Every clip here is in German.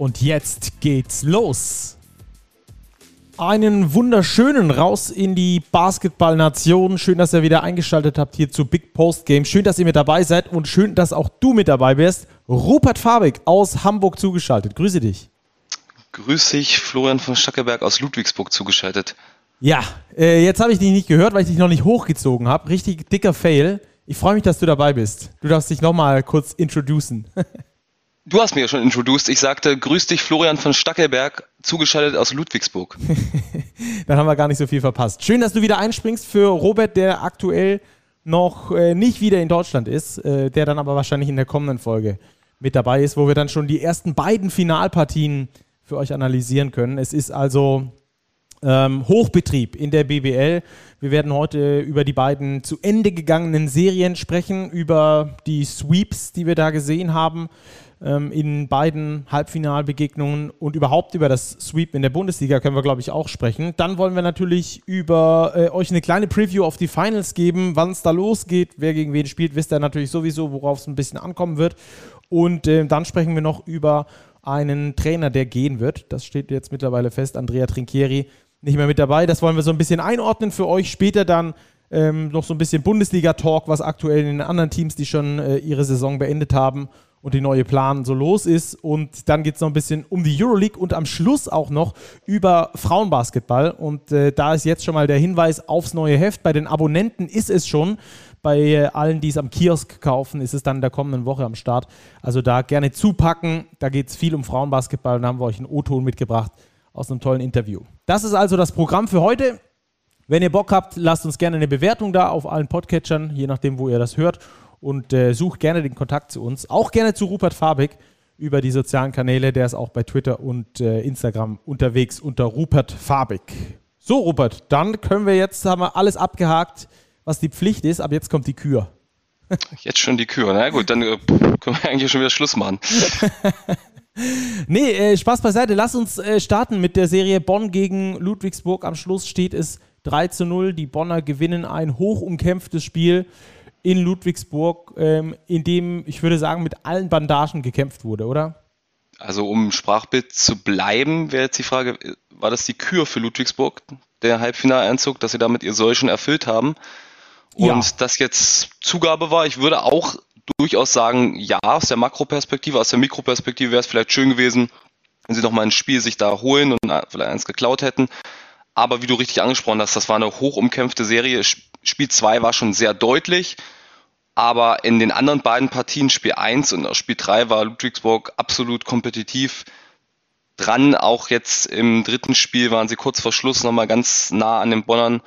Und jetzt geht's los. Einen wunderschönen raus in die Basketballnation. Schön, dass ihr wieder eingeschaltet habt hier zu Big Post Game. Schön, dass ihr mit dabei seid und schön, dass auch du mit dabei bist. Rupert Fabig aus Hamburg zugeschaltet. Grüße dich. Grüß dich, Florian von Stackelberg aus Ludwigsburg zugeschaltet. Ja, äh, jetzt habe ich dich nicht gehört, weil ich dich noch nicht hochgezogen habe. Richtig dicker Fail. Ich freue mich, dass du dabei bist. Du darfst dich nochmal kurz introducen. Du hast mir ja schon introduced. Ich sagte, grüß dich, Florian von Stackelberg, zugeschaltet aus Ludwigsburg. Dann haben wir gar nicht so viel verpasst. Schön, dass du wieder einspringst für Robert, der aktuell noch äh, nicht wieder in Deutschland ist, äh, der dann aber wahrscheinlich in der kommenden Folge mit dabei ist, wo wir dann schon die ersten beiden Finalpartien für euch analysieren können. Es ist also ähm, Hochbetrieb in der BBL. Wir werden heute über die beiden zu Ende gegangenen Serien sprechen, über die Sweeps, die wir da gesehen haben ähm, in beiden Halbfinalbegegnungen und überhaupt über das Sweep in der Bundesliga können wir, glaube ich, auch sprechen. Dann wollen wir natürlich über äh, euch eine kleine Preview auf die Finals geben, wann es da losgeht, wer gegen wen spielt, wisst ihr natürlich sowieso, worauf es ein bisschen ankommen wird. Und äh, dann sprechen wir noch über einen Trainer, der gehen wird. Das steht jetzt mittlerweile fest. Andrea Trinchieri nicht mehr mit dabei. Das wollen wir so ein bisschen einordnen für euch. Später dann ähm, noch so ein bisschen Bundesliga-Talk, was aktuell in den anderen Teams, die schon äh, ihre Saison beendet haben und die neue Plan so los ist. Und dann geht es noch ein bisschen um die Euroleague und am Schluss auch noch über Frauenbasketball. Und äh, da ist jetzt schon mal der Hinweis aufs neue Heft. Bei den Abonnenten ist es schon. Bei äh, allen, die es am Kiosk kaufen, ist es dann in der kommenden Woche am Start. Also da gerne zupacken. Da geht es viel um Frauenbasketball und da haben wir euch einen O-Ton mitgebracht aus einem tollen Interview. Das ist also das Programm für heute. Wenn ihr Bock habt, lasst uns gerne eine Bewertung da auf allen Podcatchern, je nachdem, wo ihr das hört und äh, sucht gerne den Kontakt zu uns. Auch gerne zu Rupert Fabig über die sozialen Kanäle. Der ist auch bei Twitter und äh, Instagram unterwegs unter Rupert Fabig. So, Rupert, dann können wir jetzt, haben wir alles abgehakt, was die Pflicht ist. aber jetzt kommt die Kür. Jetzt schon die Kür. Na gut, dann äh, können wir eigentlich schon wieder Schluss machen. nee, äh, Spaß beiseite. Lass uns äh, starten mit der Serie Bonn gegen Ludwigsburg. Am Schluss steht es 3 zu 0. Die Bonner gewinnen ein hoch umkämpftes Spiel in Ludwigsburg, ähm, in dem, ich würde sagen, mit allen Bandagen gekämpft wurde, oder? Also um im Sprachbild zu bleiben, wäre jetzt die Frage, war das die Kür für Ludwigsburg, der Halbfinaleinzug, dass sie damit ihr Soll schon erfüllt haben? Und ja. das jetzt Zugabe war, ich würde auch durchaus sagen, ja, aus der Makroperspektive, aus der Mikroperspektive wäre es vielleicht schön gewesen, wenn sie noch mal ein Spiel sich da holen und vielleicht eins geklaut hätten. Aber wie du richtig angesprochen hast, das war eine hochumkämpfte Serie. Spiel 2 war schon sehr deutlich. Aber in den anderen beiden Partien, Spiel 1 und Spiel 3, war Ludwigsburg absolut kompetitiv dran. Auch jetzt im dritten Spiel waren sie kurz vor Schluss nochmal ganz nah an den Bonnern.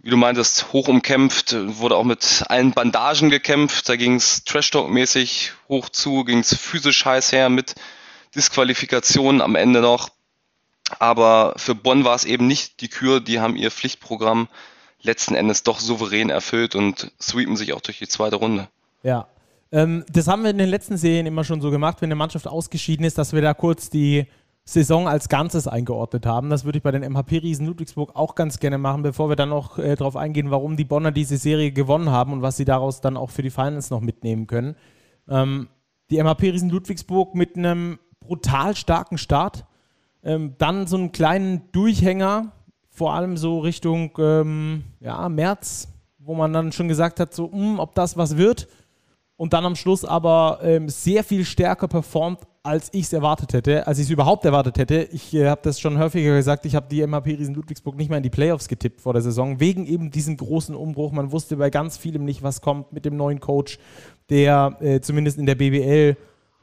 Wie du meintest, hoch umkämpft, wurde auch mit allen Bandagen gekämpft. Da ging es Trash-Talk-mäßig hoch zu, ging es physisch heiß her mit Disqualifikationen am Ende noch. Aber für Bonn war es eben nicht die Kür, die haben ihr Pflichtprogramm letzten Endes doch souverän erfüllt und sweepen sich auch durch die zweite Runde. Ja. Ähm, das haben wir in den letzten Serien immer schon so gemacht, wenn eine Mannschaft ausgeschieden ist, dass wir da kurz die Saison als Ganzes eingeordnet haben. Das würde ich bei den MHP-Riesen Ludwigsburg auch ganz gerne machen, bevor wir dann noch äh, darauf eingehen, warum die Bonner diese Serie gewonnen haben und was sie daraus dann auch für die Finals noch mitnehmen können. Ähm, die MHP-Riesen Ludwigsburg mit einem brutal starken Start ähm, dann so einen kleinen Durchhänger, vor allem so Richtung ähm, ja, März, wo man dann schon gesagt hat, so, mh, hm, ob das was wird. Und dann am Schluss aber ähm, sehr viel stärker performt, als ich es erwartet hätte, als ich es überhaupt erwartet hätte. Ich äh, habe das schon häufiger gesagt, ich habe die MHP Riesen Ludwigsburg nicht mehr in die Playoffs getippt vor der Saison, wegen eben diesem großen Umbruch. Man wusste bei ganz vielem nicht, was kommt mit dem neuen Coach, der äh, zumindest in der BBL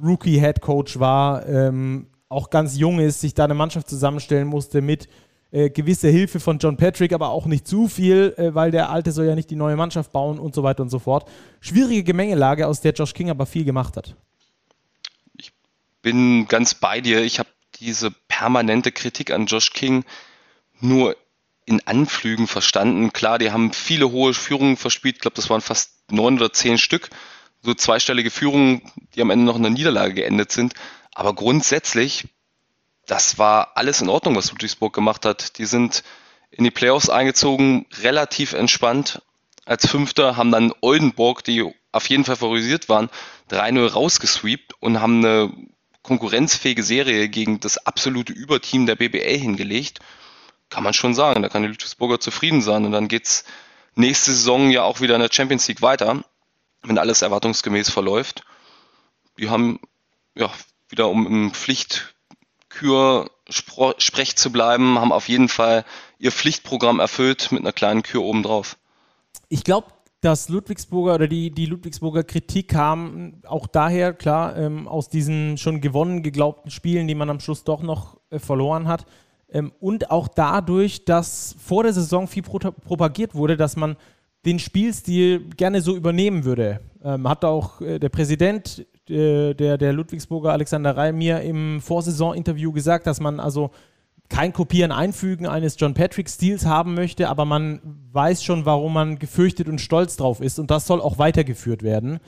Rookie Head Coach war. Ähm, auch ganz jung ist, sich da eine Mannschaft zusammenstellen musste mit äh, gewisser Hilfe von John Patrick, aber auch nicht zu viel, äh, weil der Alte soll ja nicht die neue Mannschaft bauen und so weiter und so fort. Schwierige Gemengelage, aus der Josh King aber viel gemacht hat. Ich bin ganz bei dir. Ich habe diese permanente Kritik an Josh King nur in Anflügen verstanden. Klar, die haben viele hohe Führungen verspielt. Ich glaube, das waren fast neun oder zehn Stück. So zweistellige Führungen, die am Ende noch in der Niederlage geendet sind. Aber grundsätzlich, das war alles in Ordnung, was Ludwigsburg gemacht hat. Die sind in die Playoffs eingezogen, relativ entspannt. Als Fünfter haben dann Oldenburg, die auf jeden Fall favorisiert waren, 3-0 rausgesweept und haben eine konkurrenzfähige Serie gegen das absolute Überteam der BBL hingelegt. Kann man schon sagen, da kann die Ludwigsburger zufrieden sein. Und dann geht's nächste Saison ja auch wieder in der Champions League weiter, wenn alles erwartungsgemäß verläuft. Die haben ja wieder um im Pflichtkür-Sprech zu bleiben, haben auf jeden Fall ihr Pflichtprogramm erfüllt mit einer kleinen Kür obendrauf. Ich glaube, dass Ludwigsburger oder die, die Ludwigsburger Kritik kam auch daher, klar, ähm, aus diesen schon gewonnen geglaubten Spielen, die man am Schluss doch noch äh, verloren hat. Ähm, und auch dadurch, dass vor der Saison viel pro propagiert wurde, dass man den Spielstil gerne so übernehmen würde. Ähm, hat auch äh, der Präsident äh, der, der Ludwigsburger Alexander Reil mir im Vorsaison-Interview gesagt, dass man also kein Kopieren, Einfügen eines John Patrick-Stils haben möchte, aber man weiß schon, warum man gefürchtet und stolz drauf ist und das soll auch weitergeführt werden.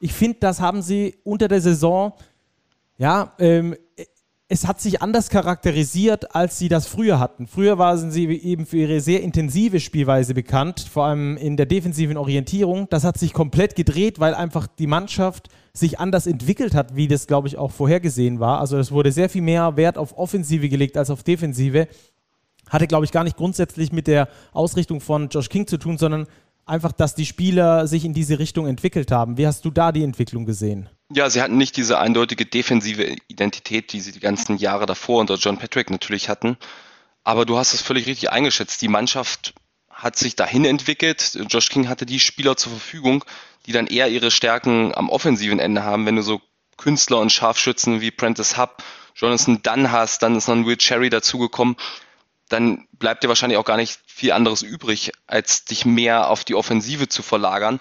Ich finde, das haben sie unter der Saison, ja, ähm, es hat sich anders charakterisiert, als sie das früher hatten. Früher waren sie eben für ihre sehr intensive Spielweise bekannt, vor allem in der defensiven Orientierung. Das hat sich komplett gedreht, weil einfach die Mannschaft sich anders entwickelt hat, wie das, glaube ich, auch vorhergesehen war. Also es wurde sehr viel mehr Wert auf Offensive gelegt als auf Defensive. Hatte, glaube ich, gar nicht grundsätzlich mit der Ausrichtung von Josh King zu tun, sondern einfach, dass die Spieler sich in diese Richtung entwickelt haben. Wie hast du da die Entwicklung gesehen? Ja, sie hatten nicht diese eindeutige defensive Identität, die sie die ganzen Jahre davor unter John Patrick natürlich hatten. Aber du hast es völlig richtig eingeschätzt. Die Mannschaft hat sich dahin entwickelt. Josh King hatte die Spieler zur Verfügung, die dann eher ihre Stärken am offensiven Ende haben. Wenn du so Künstler und Scharfschützen wie Prentice Hub, Jonathan Dunn hast, dann ist noch ein Will Cherry dazugekommen, dann bleibt dir wahrscheinlich auch gar nicht viel anderes übrig, als dich mehr auf die Offensive zu verlagern.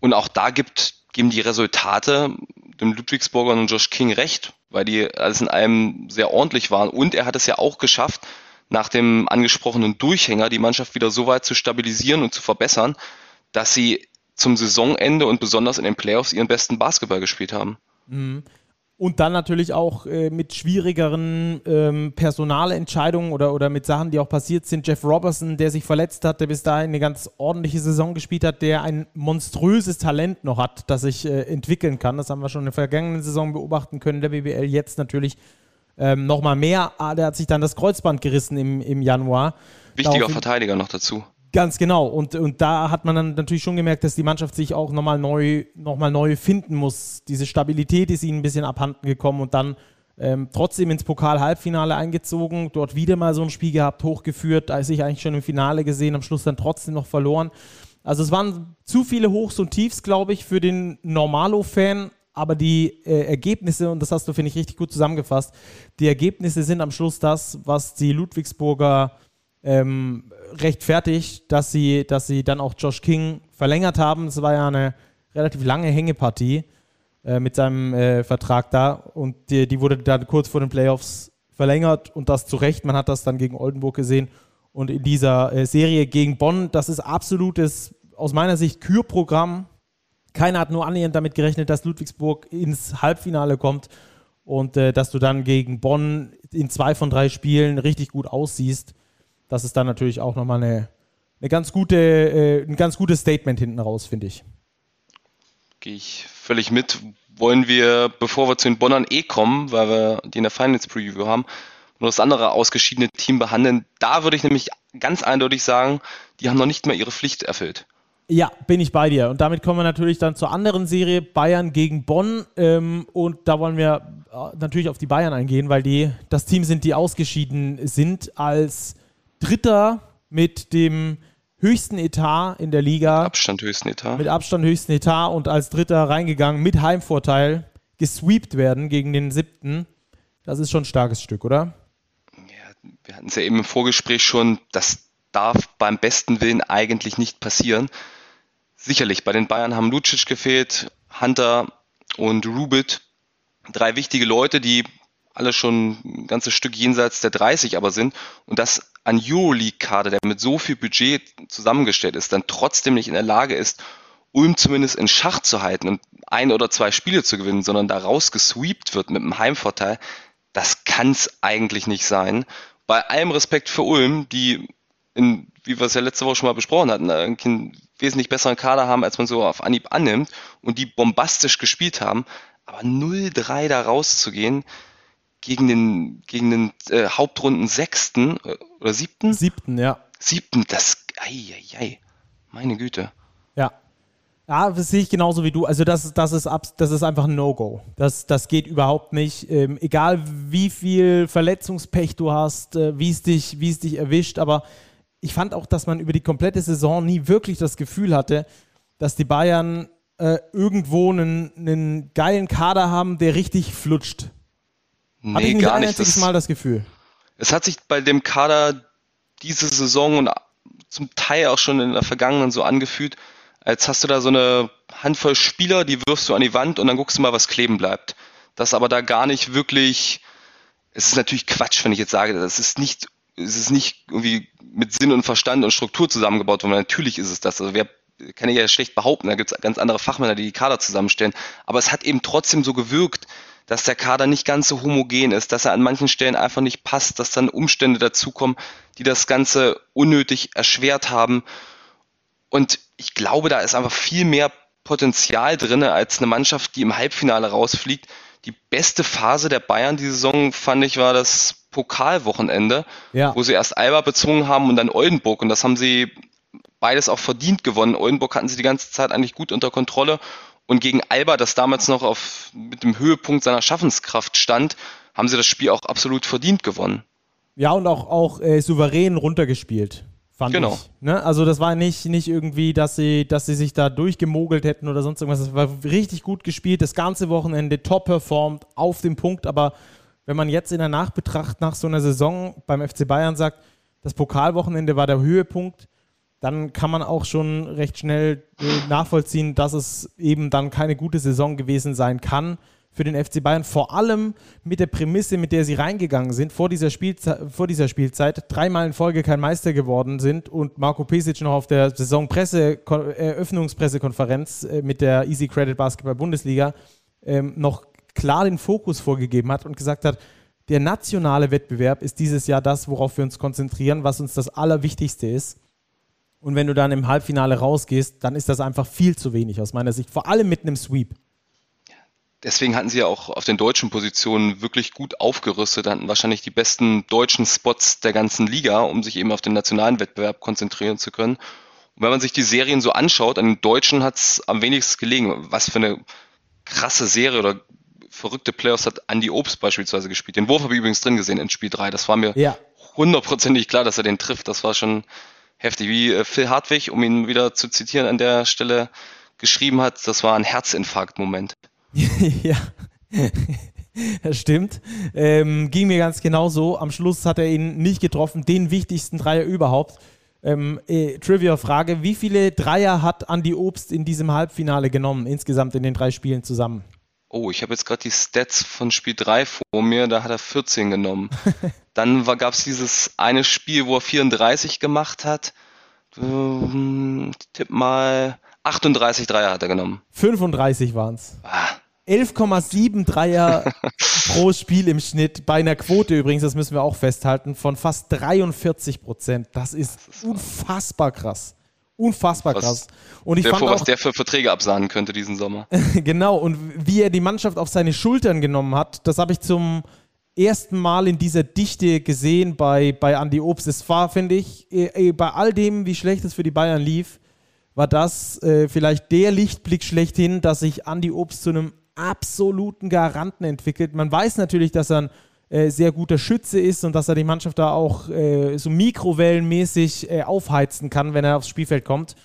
Und auch da gibt, geben die Resultate dem Ludwigsburger und Josh King recht, weil die alles in allem sehr ordentlich waren. Und er hat es ja auch geschafft, nach dem angesprochenen Durchhänger die Mannschaft wieder so weit zu stabilisieren und zu verbessern, dass sie zum Saisonende und besonders in den Playoffs ihren besten Basketball gespielt haben. Mhm. Und dann natürlich auch äh, mit schwierigeren ähm, Personalentscheidungen oder, oder mit Sachen, die auch passiert sind. Jeff Robertson, der sich verletzt hat, der bis dahin eine ganz ordentliche Saison gespielt hat, der ein monströses Talent noch hat, das sich äh, entwickeln kann. Das haben wir schon in der vergangenen Saison beobachten können. Der BBL jetzt natürlich ähm, nochmal mehr. Ah, der hat sich dann das Kreuzband gerissen im, im Januar. Wichtiger Daraufhin, Verteidiger noch dazu. Ganz genau. Und, und da hat man dann natürlich schon gemerkt, dass die Mannschaft sich auch nochmal neu, noch neu finden muss. Diese Stabilität ist ihnen ein bisschen abhanden gekommen und dann ähm, trotzdem ins Pokal-Halbfinale eingezogen, dort wieder mal so ein Spiel gehabt, hochgeführt, als ich eigentlich schon im Finale gesehen, am Schluss dann trotzdem noch verloren. Also es waren zu viele Hochs und Tiefs, glaube ich, für den Normalo-Fan, aber die äh, Ergebnisse, und das hast du, finde ich, richtig gut zusammengefasst, die Ergebnisse sind am Schluss das, was die Ludwigsburger ähm, rechtfertigt, dass sie, dass sie dann auch Josh King verlängert haben. Das war ja eine relativ lange Hängepartie äh, mit seinem äh, Vertrag da und die, die wurde dann kurz vor den Playoffs verlängert und das zu Recht. Man hat das dann gegen Oldenburg gesehen und in dieser äh, Serie gegen Bonn, das ist absolutes, aus meiner Sicht, Kürprogramm keiner hat nur annähernd damit gerechnet, dass Ludwigsburg ins Halbfinale kommt und äh, dass du dann gegen Bonn in zwei von drei Spielen richtig gut aussiehst. Das ist dann natürlich auch nochmal eine, eine ganz gute, äh, ein ganz gutes Statement hinten raus, finde ich. Gehe ich völlig mit. Wollen wir, bevor wir zu den Bonnern eh kommen, weil wir die in der Finals Preview haben, nur das andere ausgeschiedene Team behandeln. Da würde ich nämlich ganz eindeutig sagen, die haben noch nicht mehr ihre Pflicht erfüllt. Ja, bin ich bei dir. Und damit kommen wir natürlich dann zur anderen Serie, Bayern gegen Bonn. Ähm, und da wollen wir äh, natürlich auf die Bayern eingehen, weil die das Team sind, die ausgeschieden sind als Dritter mit dem höchsten Etat in der Liga. Abstand höchsten Etat. Mit Abstand höchsten Etat und als Dritter reingegangen mit Heimvorteil gesweept werden gegen den siebten. Das ist schon ein starkes Stück, oder? Ja, wir hatten es ja eben im Vorgespräch schon, das darf beim besten Willen eigentlich nicht passieren sicherlich, bei den Bayern haben Lucic gefehlt, Hunter und Rubit. Drei wichtige Leute, die alle schon ein ganzes Stück jenseits der 30 aber sind und dass ein Euroleague-Kader, der mit so viel Budget zusammengestellt ist, dann trotzdem nicht in der Lage ist, Ulm zumindest in Schach zu halten und ein oder zwei Spiele zu gewinnen, sondern da rausgesweept wird mit einem Heimvorteil, das kann es eigentlich nicht sein. Bei allem Respekt für Ulm, die in, wie wir es ja letzte Woche schon mal besprochen hatten, wesentlich besseren Kader haben, als man so auf Anhieb annimmt und die bombastisch gespielt haben. Aber 0-3 da rauszugehen gegen den, gegen den äh, Hauptrunden Sechsten äh, oder Siebten? Siebten, ja. Siebten, das, ei, ei, ei. meine Güte. Ja, ja, das sehe ich genauso wie du. Also das, das, ist, das ist einfach ein No-Go. Das, das geht überhaupt nicht. Ähm, egal wie viel Verletzungspech du hast, äh, wie es dich, wie es dich erwischt. Aber ich fand auch, dass man über die komplette Saison nie wirklich das Gefühl hatte, dass die Bayern äh, irgendwo einen, einen geilen Kader haben, der richtig flutscht. Nee, Hatte ich nicht gar ein einziges Mal das Gefühl. Es hat sich bei dem Kader diese Saison und zum Teil auch schon in der vergangenen so angefühlt, als hast du da so eine Handvoll Spieler, die wirfst du an die Wand und dann guckst du mal, was kleben bleibt. Das aber da gar nicht wirklich, es ist natürlich Quatsch, wenn ich jetzt sage, das ist nicht, es ist nicht irgendwie mit Sinn und Verstand und Struktur zusammengebaut worden. Natürlich ist es das. Also wer kann ich ja schlecht behaupten, da gibt es ganz andere Fachmänner, die die Kader zusammenstellen. Aber es hat eben trotzdem so gewirkt, dass der Kader nicht ganz so homogen ist, dass er an manchen Stellen einfach nicht passt, dass dann Umstände dazukommen, die das Ganze unnötig erschwert haben. Und ich glaube, da ist einfach viel mehr Potenzial drin als eine Mannschaft, die im Halbfinale rausfliegt. Die beste Phase der Bayern die Saison, fand ich, war das Pokalwochenende, ja. wo sie erst Alba bezwungen haben und dann Oldenburg. Und das haben sie beides auch verdient gewonnen. Oldenburg hatten sie die ganze Zeit eigentlich gut unter Kontrolle. Und gegen Alba, das damals noch auf, mit dem Höhepunkt seiner Schaffenskraft stand, haben sie das Spiel auch absolut verdient gewonnen. Ja, und auch, auch äh, souverän runtergespielt fand genau. ich. Ne? Also das war nicht, nicht irgendwie, dass sie, dass sie sich da durchgemogelt hätten oder sonst irgendwas. Das war richtig gut gespielt, das ganze Wochenende top performt, auf dem Punkt. Aber wenn man jetzt in der Nachbetracht nach so einer Saison beim FC Bayern sagt, das Pokalwochenende war der Höhepunkt, dann kann man auch schon recht schnell äh, nachvollziehen, dass es eben dann keine gute Saison gewesen sein kann für den FC Bayern, vor allem mit der Prämisse, mit der sie reingegangen sind, vor dieser, Spielzeit, vor dieser Spielzeit, dreimal in Folge kein Meister geworden sind und Marco Pesic noch auf der Saisonpresse, Eröffnungspressekonferenz äh, mit der Easy Credit Basketball Bundesliga ähm, noch klar den Fokus vorgegeben hat und gesagt hat, der nationale Wettbewerb ist dieses Jahr das, worauf wir uns konzentrieren, was uns das Allerwichtigste ist. Und wenn du dann im Halbfinale rausgehst, dann ist das einfach viel zu wenig aus meiner Sicht, vor allem mit einem Sweep deswegen hatten sie ja auch auf den deutschen Positionen wirklich gut aufgerüstet, hatten wahrscheinlich die besten deutschen Spots der ganzen Liga, um sich eben auf den nationalen Wettbewerb konzentrieren zu können. Und wenn man sich die Serien so anschaut, an den Deutschen hat es am wenigsten gelegen. Was für eine krasse Serie oder verrückte Playoffs hat Andy Obst beispielsweise gespielt. Den Wurf habe ich übrigens drin gesehen in Spiel 3. Das war mir hundertprozentig ja. klar, dass er den trifft. Das war schon heftig. Wie äh, Phil Hartwig, um ihn wieder zu zitieren, an der Stelle geschrieben hat, das war ein Herzinfarkt-Moment. ja. Das stimmt. Ähm, ging mir ganz genauso. Am Schluss hat er ihn nicht getroffen, den wichtigsten Dreier überhaupt. Ähm, äh, Trivia-Frage: Wie viele Dreier hat Andy Obst in diesem Halbfinale genommen, insgesamt in den drei Spielen zusammen? Oh, ich habe jetzt gerade die Stats von Spiel 3 vor mir, da hat er 14 genommen. Dann gab es dieses eine Spiel, wo er 34 gemacht hat. Ähm, tipp mal 38 Dreier hat er genommen. 35 waren es. Ah. 11,7 Dreier pro Spiel im Schnitt. Bei einer Quote übrigens, das müssen wir auch festhalten, von fast 43 Prozent. Das ist, das ist unfassbar krass. Unfassbar was, krass. Und ich fand vor, auch, was der für Verträge absahnen könnte diesen Sommer. genau, und wie er die Mannschaft auf seine Schultern genommen hat, das habe ich zum ersten Mal in dieser Dichte gesehen bei, bei Andy Obst. Es war, finde ich, eh, eh, bei all dem, wie schlecht es für die Bayern lief, war das äh, vielleicht der Lichtblick schlechthin, dass sich Andy Obst zu einem absoluten Garanten entwickelt. Man weiß natürlich, dass er ein äh, sehr guter Schütze ist und dass er die Mannschaft da auch äh, so mikrowellenmäßig äh, aufheizen kann, wenn er aufs Spielfeld kommt.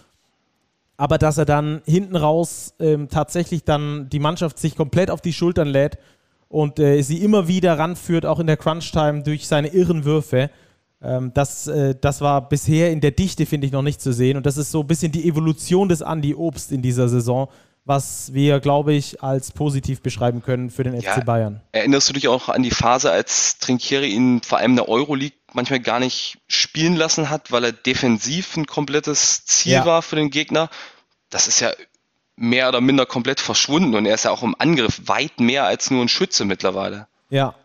Aber dass er dann hinten raus ähm, tatsächlich dann die Mannschaft sich komplett auf die Schultern lädt und äh, sie immer wieder ranführt, auch in der Crunch-Time durch seine irren Würfe. Ähm, das, äh, das war bisher in der Dichte, finde ich, noch nicht zu sehen. Und das ist so ein bisschen die Evolution des Andy Obst in dieser Saison, was wir, glaube ich, als positiv beschreiben können für den ja, FC Bayern. Erinnerst du dich auch an die Phase, als Trinkieri ihn vor allem in der Euroleague manchmal gar nicht spielen lassen hat, weil er defensiv ein komplettes Ziel ja. war für den Gegner? Das ist ja mehr oder minder komplett verschwunden und er ist ja auch im Angriff weit mehr als nur ein Schütze mittlerweile. Ja.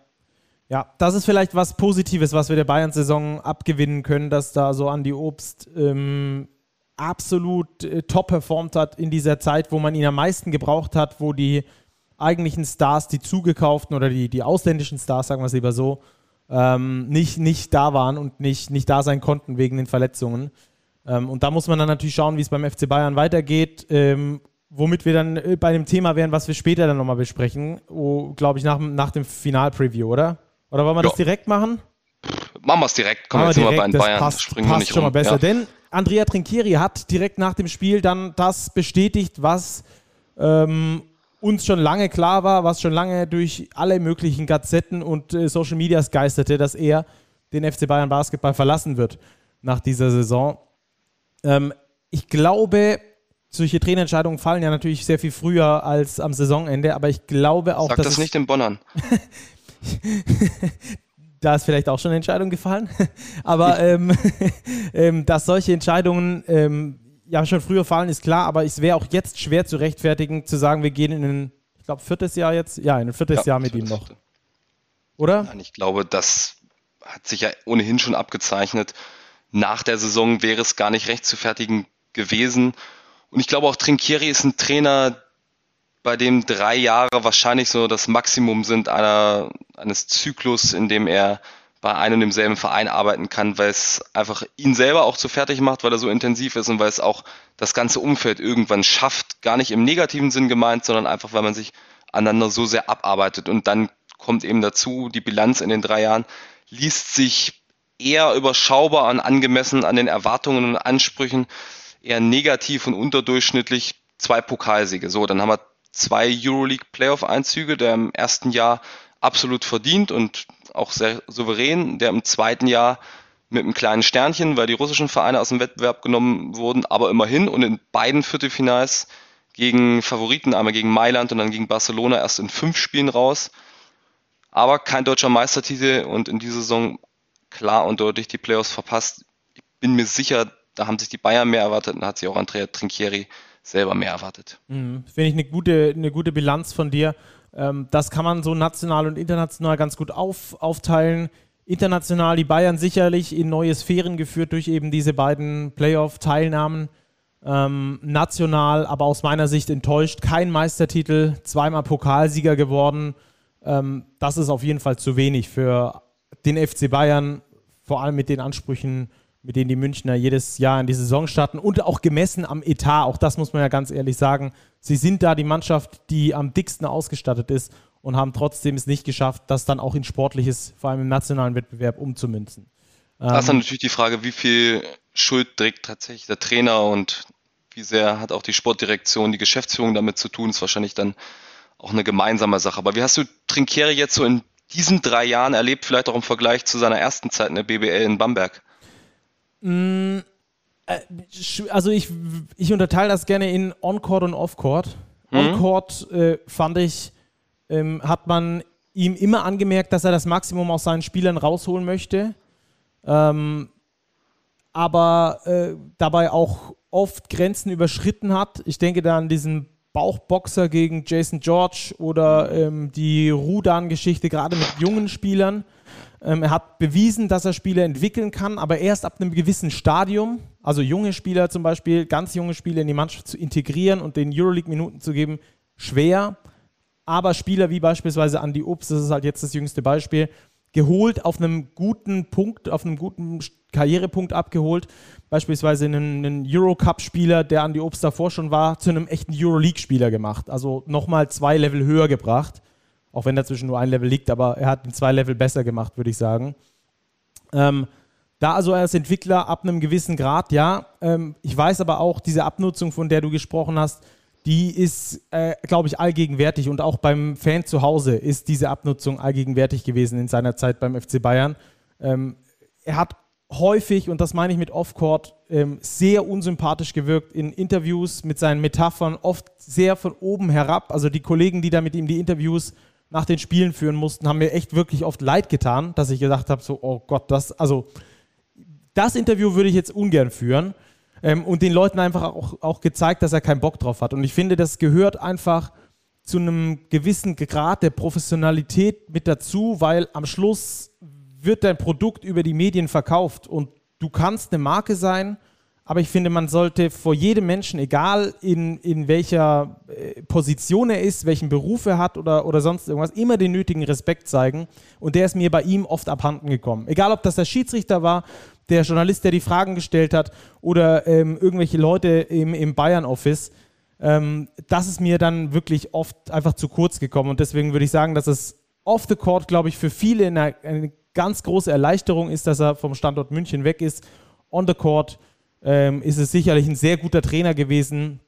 Ja, das ist vielleicht was Positives, was wir der Bayern-Saison abgewinnen können, dass da so Andi Obst ähm, absolut äh, top performt hat in dieser Zeit, wo man ihn am meisten gebraucht hat, wo die eigentlichen Stars, die zugekauften oder die, die ausländischen Stars, sagen wir es lieber so, ähm, nicht, nicht da waren und nicht, nicht da sein konnten wegen den Verletzungen. Ähm, und da muss man dann natürlich schauen, wie es beim FC Bayern weitergeht, ähm, womit wir dann äh, bei dem Thema wären, was wir später dann nochmal besprechen, oh, glaube ich, nach, nach dem Final-Preview, oder? Oder wollen wir ja. das direkt machen? Machen wir es direkt. Kommen wir jetzt direkt, mal bei Bayern. Passt, springen passt wir nicht schon rum. mal besser. Ja. Denn Andrea Trinchieri hat direkt nach dem Spiel dann das bestätigt, was ähm, uns schon lange klar war, was schon lange durch alle möglichen Gazetten und äh, Social Medias geisterte, dass er den FC Bayern Basketball verlassen wird nach dieser Saison. Ähm, ich glaube, solche Trainerentscheidungen fallen ja natürlich sehr viel früher als am Saisonende, aber ich glaube auch, Sag dass. das nicht in Bonnern. da ist vielleicht auch schon eine Entscheidung gefallen. aber ähm, ähm, dass solche Entscheidungen ähm, ja schon früher fallen, ist klar, aber es wäre auch jetzt schwer zu rechtfertigen, zu sagen, wir gehen in ein, ich glaube, viertes Jahr jetzt, ja, in ein viertes ja, Jahr mit ihm noch. Oder? Nein, ich glaube, das hat sich ja ohnehin schon abgezeichnet. Nach der Saison wäre es gar nicht recht zu fertigen gewesen. Und ich glaube auch Trinkieri ist ein Trainer, bei dem drei Jahre wahrscheinlich so das Maximum sind einer, eines Zyklus, in dem er bei einem und demselben Verein arbeiten kann, weil es einfach ihn selber auch zu fertig macht, weil er so intensiv ist und weil es auch das ganze Umfeld irgendwann schafft, gar nicht im negativen Sinn gemeint, sondern einfach, weil man sich aneinander so sehr abarbeitet. Und dann kommt eben dazu, die Bilanz in den drei Jahren liest sich eher überschaubar an, angemessen an den Erwartungen und Ansprüchen, eher negativ und unterdurchschnittlich. Zwei Pokalsiege. So, dann haben wir zwei Euroleague Playoff-Einzüge, der im ersten Jahr absolut verdient und auch sehr souverän, der im zweiten Jahr mit einem kleinen Sternchen, weil die russischen Vereine aus dem Wettbewerb genommen wurden, aber immerhin und in beiden Viertelfinals gegen Favoriten, einmal gegen Mailand und dann gegen Barcelona erst in fünf Spielen raus. Aber kein deutscher Meistertitel und in dieser Saison klar und deutlich die Playoffs verpasst. Ich bin mir sicher, da haben sich die Bayern mehr erwartet und hat sich auch Andrea Trinchieri selber mehr erwartet. Mhm. Finde ich eine gute, eine gute Bilanz von dir. Ähm, das kann man so national und international ganz gut auf, aufteilen. International die Bayern sicherlich in neue Sphären geführt durch eben diese beiden Playoff-Teilnahmen. Ähm, national, aber aus meiner Sicht enttäuscht. Kein Meistertitel, zweimal Pokalsieger geworden. Ähm, das ist auf jeden Fall zu wenig für den FC Bayern, vor allem mit den Ansprüchen, mit denen die Münchner jedes Jahr in die Saison starten und auch gemessen am Etat, auch das muss man ja ganz ehrlich sagen. Sie sind da die Mannschaft, die am dicksten ausgestattet ist und haben trotzdem es nicht geschafft, das dann auch in Sportliches, vor allem im nationalen Wettbewerb, umzumünzen. Da ist dann ähm, natürlich die Frage, wie viel Schuld trägt tatsächlich der Trainer und wie sehr hat auch die Sportdirektion, die Geschäftsführung damit zu tun, ist wahrscheinlich dann auch eine gemeinsame Sache. Aber wie hast du Trinkieri jetzt so in diesen drei Jahren erlebt, vielleicht auch im Vergleich zu seiner ersten Zeit in der BBL in Bamberg? Mm, äh, also ich, ich unterteile das gerne in On-Court und Off-Court. Mhm. On-Court äh, fand ich, ähm, hat man ihm immer angemerkt, dass er das Maximum aus seinen Spielern rausholen möchte. Ähm, aber äh, dabei auch oft Grenzen überschritten hat. Ich denke da an diesen Bauchboxer gegen Jason George oder ähm, die Rudan-Geschichte gerade mit jungen Spielern. Ähm, er hat bewiesen, dass er Spieler entwickeln kann, aber erst ab einem gewissen Stadium, also junge Spieler zum Beispiel, ganz junge Spieler in die Mannschaft zu integrieren und den Euroleague-Minuten zu geben, schwer. Aber Spieler wie beispielsweise Andy Obst, das ist halt jetzt das jüngste Beispiel, geholt auf einem guten Punkt, auf einem guten Karrierepunkt abgeholt. Beispielsweise einen, einen Eurocup-Spieler, der Andy Obst davor schon war, zu einem echten Euroleague-Spieler gemacht. Also nochmal zwei Level höher gebracht. Auch wenn dazwischen nur ein Level liegt, aber er hat ihn zwei Level besser gemacht, würde ich sagen. Ähm, da also als Entwickler ab einem gewissen Grad, ja. Ähm, ich weiß aber auch, diese Abnutzung, von der du gesprochen hast, die ist, äh, glaube ich, allgegenwärtig. Und auch beim Fan zu Hause ist diese Abnutzung allgegenwärtig gewesen in seiner Zeit beim FC Bayern. Ähm, er hat häufig, und das meine ich mit Off-Court, ähm, sehr unsympathisch gewirkt in Interviews mit seinen Metaphern, oft sehr von oben herab. Also die Kollegen, die da mit ihm die Interviews nach den Spielen führen mussten, haben mir echt wirklich oft leid getan, dass ich gedacht habe, so, oh Gott, das, also das Interview würde ich jetzt ungern führen ähm, und den Leuten einfach auch, auch gezeigt, dass er keinen Bock drauf hat. Und ich finde, das gehört einfach zu einem gewissen Grad der Professionalität mit dazu, weil am Schluss wird dein Produkt über die Medien verkauft und du kannst eine Marke sein, aber ich finde, man sollte vor jedem Menschen, egal in, in welcher äh, Position er ist, welchen Beruf er hat oder, oder sonst irgendwas, immer den nötigen Respekt zeigen. Und der ist mir bei ihm oft abhanden gekommen. Egal, ob das der Schiedsrichter war, der Journalist, der die Fragen gestellt hat oder ähm, irgendwelche Leute im, im Bayern-Office. Ähm, das ist mir dann wirklich oft einfach zu kurz gekommen. Und deswegen würde ich sagen, dass es off the court, glaube ich, für viele eine, eine ganz große Erleichterung ist, dass er vom Standort München weg ist. On the court ähm, ist es sicherlich ein sehr guter Trainer gewesen,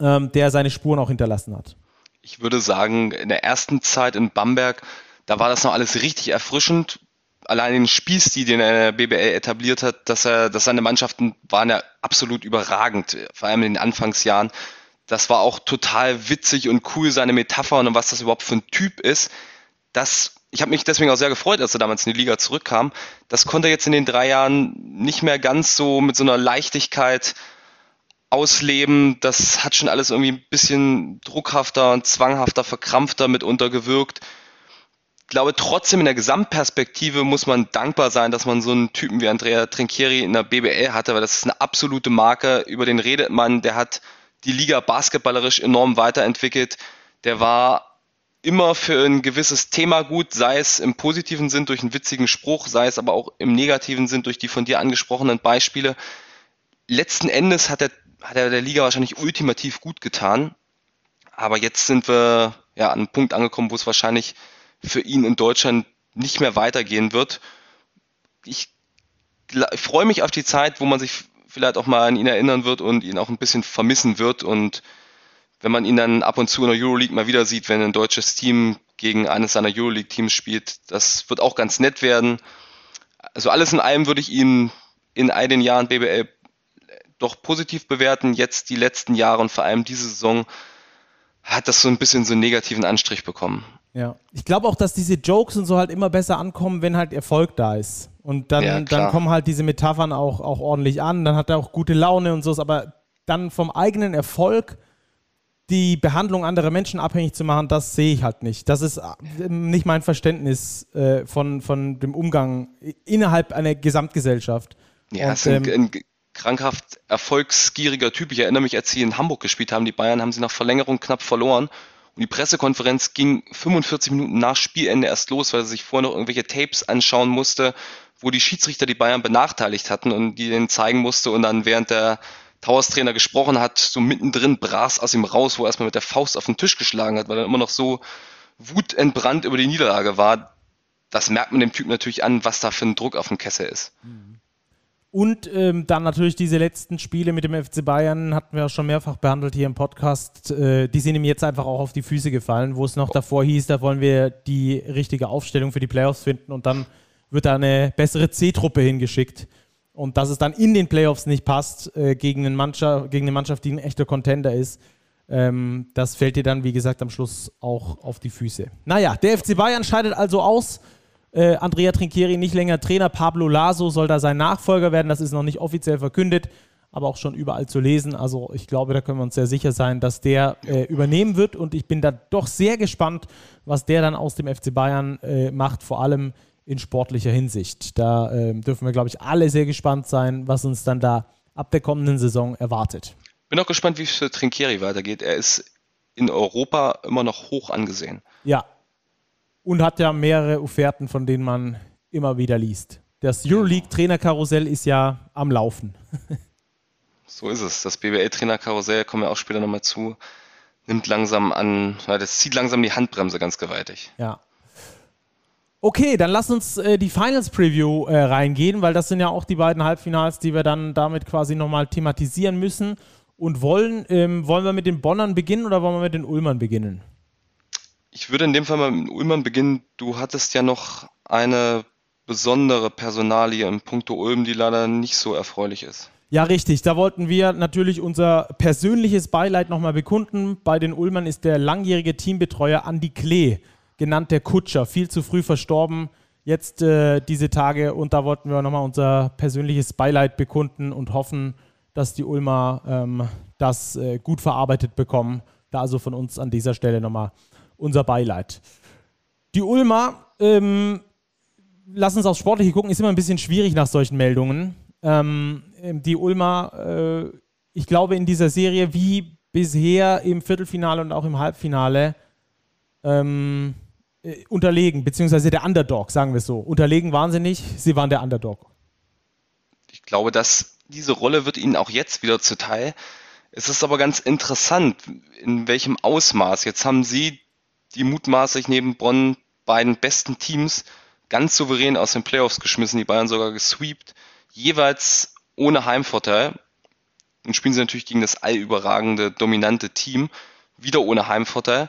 ähm, der seine Spuren auch hinterlassen hat. Ich würde sagen, in der ersten Zeit in Bamberg, da war das noch alles richtig erfrischend. Allein den Spielstil, den er in der BBL etabliert hat, dass er, dass seine Mannschaften waren ja absolut überragend, vor allem in den Anfangsjahren. Das war auch total witzig und cool, seine Metaphern und was das überhaupt für ein Typ ist. Das ich habe mich deswegen auch sehr gefreut, als er damals in die Liga zurückkam. Das konnte er jetzt in den drei Jahren nicht mehr ganz so mit so einer Leichtigkeit ausleben. Das hat schon alles irgendwie ein bisschen druckhafter und zwanghafter, verkrampfter mitunter gewirkt. Ich glaube, trotzdem in der Gesamtperspektive muss man dankbar sein, dass man so einen Typen wie Andrea Trinchieri in der BBL hatte, weil das ist eine absolute Marke. Über den redet man. Der hat die Liga basketballerisch enorm weiterentwickelt. Der war immer für ein gewisses Thema gut, sei es im positiven Sinn durch einen witzigen Spruch, sei es aber auch im negativen Sinn durch die von dir angesprochenen Beispiele. Letzten Endes hat er, hat er der Liga wahrscheinlich ultimativ gut getan. Aber jetzt sind wir ja an einem Punkt angekommen, wo es wahrscheinlich für ihn in Deutschland nicht mehr weitergehen wird. Ich, ich freue mich auf die Zeit, wo man sich vielleicht auch mal an ihn erinnern wird und ihn auch ein bisschen vermissen wird und wenn man ihn dann ab und zu in der Euroleague mal wieder sieht, wenn ein deutsches Team gegen eines seiner Euroleague-Teams spielt, das wird auch ganz nett werden. Also alles in allem würde ich ihn in all den Jahren BBL doch positiv bewerten. Jetzt die letzten Jahre und vor allem diese Saison hat das so ein bisschen so einen negativen Anstrich bekommen. Ja, ich glaube auch, dass diese Jokes und so halt immer besser ankommen, wenn halt Erfolg da ist. Und dann, ja, dann kommen halt diese Metaphern auch, auch ordentlich an, dann hat er auch gute Laune und so, aber dann vom eigenen Erfolg die Behandlung anderer Menschen abhängig zu machen, das sehe ich halt nicht. Das ist äh, nicht mein Verständnis äh, von, von dem Umgang innerhalb einer Gesamtgesellschaft. Ja, Und, ist ein, ähm, ein krankhaft erfolgsgieriger Typ. Ich erinnere mich, als sie in Hamburg gespielt haben, die Bayern haben sie nach Verlängerung knapp verloren. Und die Pressekonferenz ging 45 Minuten nach Spielende erst los, weil er sich vorher noch irgendwelche Tapes anschauen musste, wo die Schiedsrichter die Bayern benachteiligt hatten und die denen zeigen musste und dann während der Towers-Trainer gesprochen hat, so mittendrin brach aus ihm raus, wo er erstmal mit der Faust auf den Tisch geschlagen hat, weil er immer noch so wutentbrannt über die Niederlage war. Das merkt man dem Typ natürlich an, was da für ein Druck auf dem Kessel ist. Und ähm, dann natürlich diese letzten Spiele mit dem FC Bayern hatten wir schon mehrfach behandelt hier im Podcast. Äh, die sind ihm jetzt einfach auch auf die Füße gefallen, wo es noch davor hieß, da wollen wir die richtige Aufstellung für die Playoffs finden und dann wird da eine bessere C-Truppe hingeschickt. Und dass es dann in den Playoffs nicht passt äh, gegen, eine Mannschaft, gegen eine Mannschaft, die ein echter Contender ist, ähm, das fällt dir dann, wie gesagt, am Schluss auch auf die Füße. Naja, der FC Bayern scheidet also aus. Äh, Andrea Trinchieri nicht länger Trainer. Pablo Laso soll da sein Nachfolger werden. Das ist noch nicht offiziell verkündet, aber auch schon überall zu lesen. Also ich glaube, da können wir uns sehr sicher sein, dass der äh, übernehmen wird. Und ich bin da doch sehr gespannt, was der dann aus dem FC Bayern äh, macht. Vor allem in sportlicher Hinsicht. Da äh, dürfen wir, glaube ich, alle sehr gespannt sein, was uns dann da ab der kommenden Saison erwartet. Bin auch gespannt, wie es für Trinkieri weitergeht. Er ist in Europa immer noch hoch angesehen. Ja. Und hat ja mehrere Offerten, von denen man immer wieder liest. Das Euroleague-Trainerkarussell ist ja am Laufen. so ist es. Das BWL-Trainerkarussell, kommen wir auch später nochmal zu, nimmt langsam an, das zieht langsam die Handbremse ganz gewaltig. Ja. Okay, dann lass uns äh, die Finals Preview äh, reingehen, weil das sind ja auch die beiden Halbfinals, die wir dann damit quasi nochmal thematisieren müssen und wollen. Ähm, wollen wir mit den Bonnern beginnen oder wollen wir mit den Ulmern beginnen? Ich würde in dem Fall mal mit den Ulmern beginnen. Du hattest ja noch eine besondere Personalie im Punkto Ulm, die leider nicht so erfreulich ist. Ja, richtig. Da wollten wir natürlich unser persönliches Beileid nochmal bekunden. Bei den Ulmern ist der langjährige Teambetreuer Andi Klee, genannt der Kutscher, viel zu früh verstorben. Jetzt äh, diese Tage und da wollten wir nochmal unser persönliches Beileid bekunden und hoffen, dass die Ulmer ähm, das äh, gut verarbeitet bekommen. Da also von uns an dieser Stelle nochmal unser Beileid. Die Ulmer, ähm, lass uns aufs Sportliche gucken, ist immer ein bisschen schwierig nach solchen Meldungen. Ähm, ähm, die Ulmer, äh, ich glaube, in dieser Serie wie bisher im Viertelfinale und auch im Halbfinale ähm, äh, unterlegen, beziehungsweise der Underdog, sagen wir es so. Unterlegen waren sie nicht, sie waren der Underdog. Ich glaube, dass diese Rolle wird ihnen auch jetzt wieder zuteil. Es ist aber ganz interessant, in welchem Ausmaß. Jetzt haben sie die mutmaßlich neben Bonn beiden besten Teams ganz souverän aus den Playoffs geschmissen, die Bayern sogar gesweept jeweils ohne Heimvorteil. Und spielen sie natürlich gegen das allüberragende, dominante Team, wieder ohne Heimvorteil.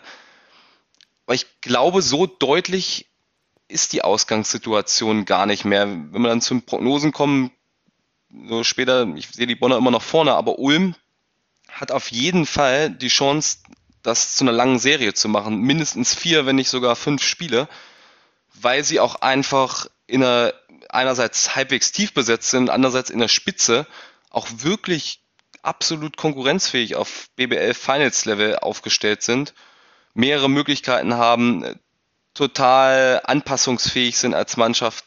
Aber ich glaube, so deutlich ist die Ausgangssituation gar nicht mehr. Wenn wir dann zu den Prognosen kommen, so später, ich sehe die Bonner immer noch vorne, aber Ulm hat auf jeden Fall die Chance, das zu einer langen Serie zu machen. Mindestens vier, wenn nicht sogar fünf Spiele, weil sie auch einfach in einer einerseits halbwegs tief besetzt sind, andererseits in der Spitze auch wirklich absolut konkurrenzfähig auf BBL Finals Level aufgestellt sind, mehrere Möglichkeiten haben, total anpassungsfähig sind als Mannschaft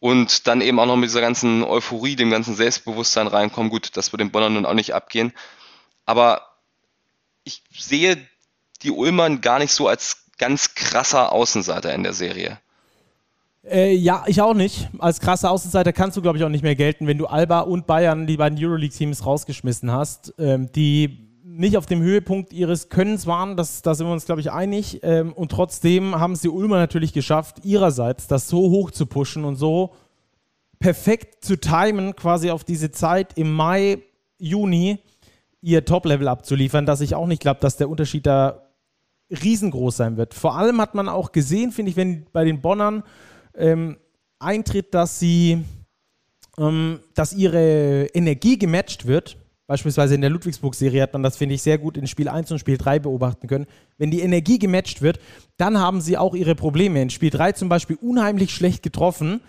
und dann eben auch noch mit dieser ganzen Euphorie, dem ganzen Selbstbewusstsein reinkommen. Gut, das wird den Bonnern nun auch nicht abgehen. Aber ich sehe die Ulmern gar nicht so als ganz krasser Außenseiter in der Serie. Äh, ja, ich auch nicht. Als krasser Außenseiter kannst du, glaube ich, auch nicht mehr gelten, wenn du Alba und Bayern, die beiden Euroleague-Teams, rausgeschmissen hast, ähm, die nicht auf dem Höhepunkt ihres Könnens waren, das, da sind wir uns, glaube ich, einig. Ähm, und trotzdem haben es die Ulmer natürlich geschafft, ihrerseits das so hoch zu pushen und so perfekt zu timen, quasi auf diese Zeit im Mai, Juni, ihr Top-Level abzuliefern, dass ich auch nicht glaube, dass der Unterschied da riesengroß sein wird. Vor allem hat man auch gesehen, finde ich, wenn bei den Bonnern ähm, eintritt, dass sie, ähm, dass ihre Energie gematcht wird. Beispielsweise in der Ludwigsburg-Serie hat man das, finde ich, sehr gut in Spiel 1 und Spiel 3 beobachten können. Wenn die Energie gematcht wird, dann haben sie auch ihre Probleme. In Spiel 3 zum Beispiel unheimlich schlecht getroffen.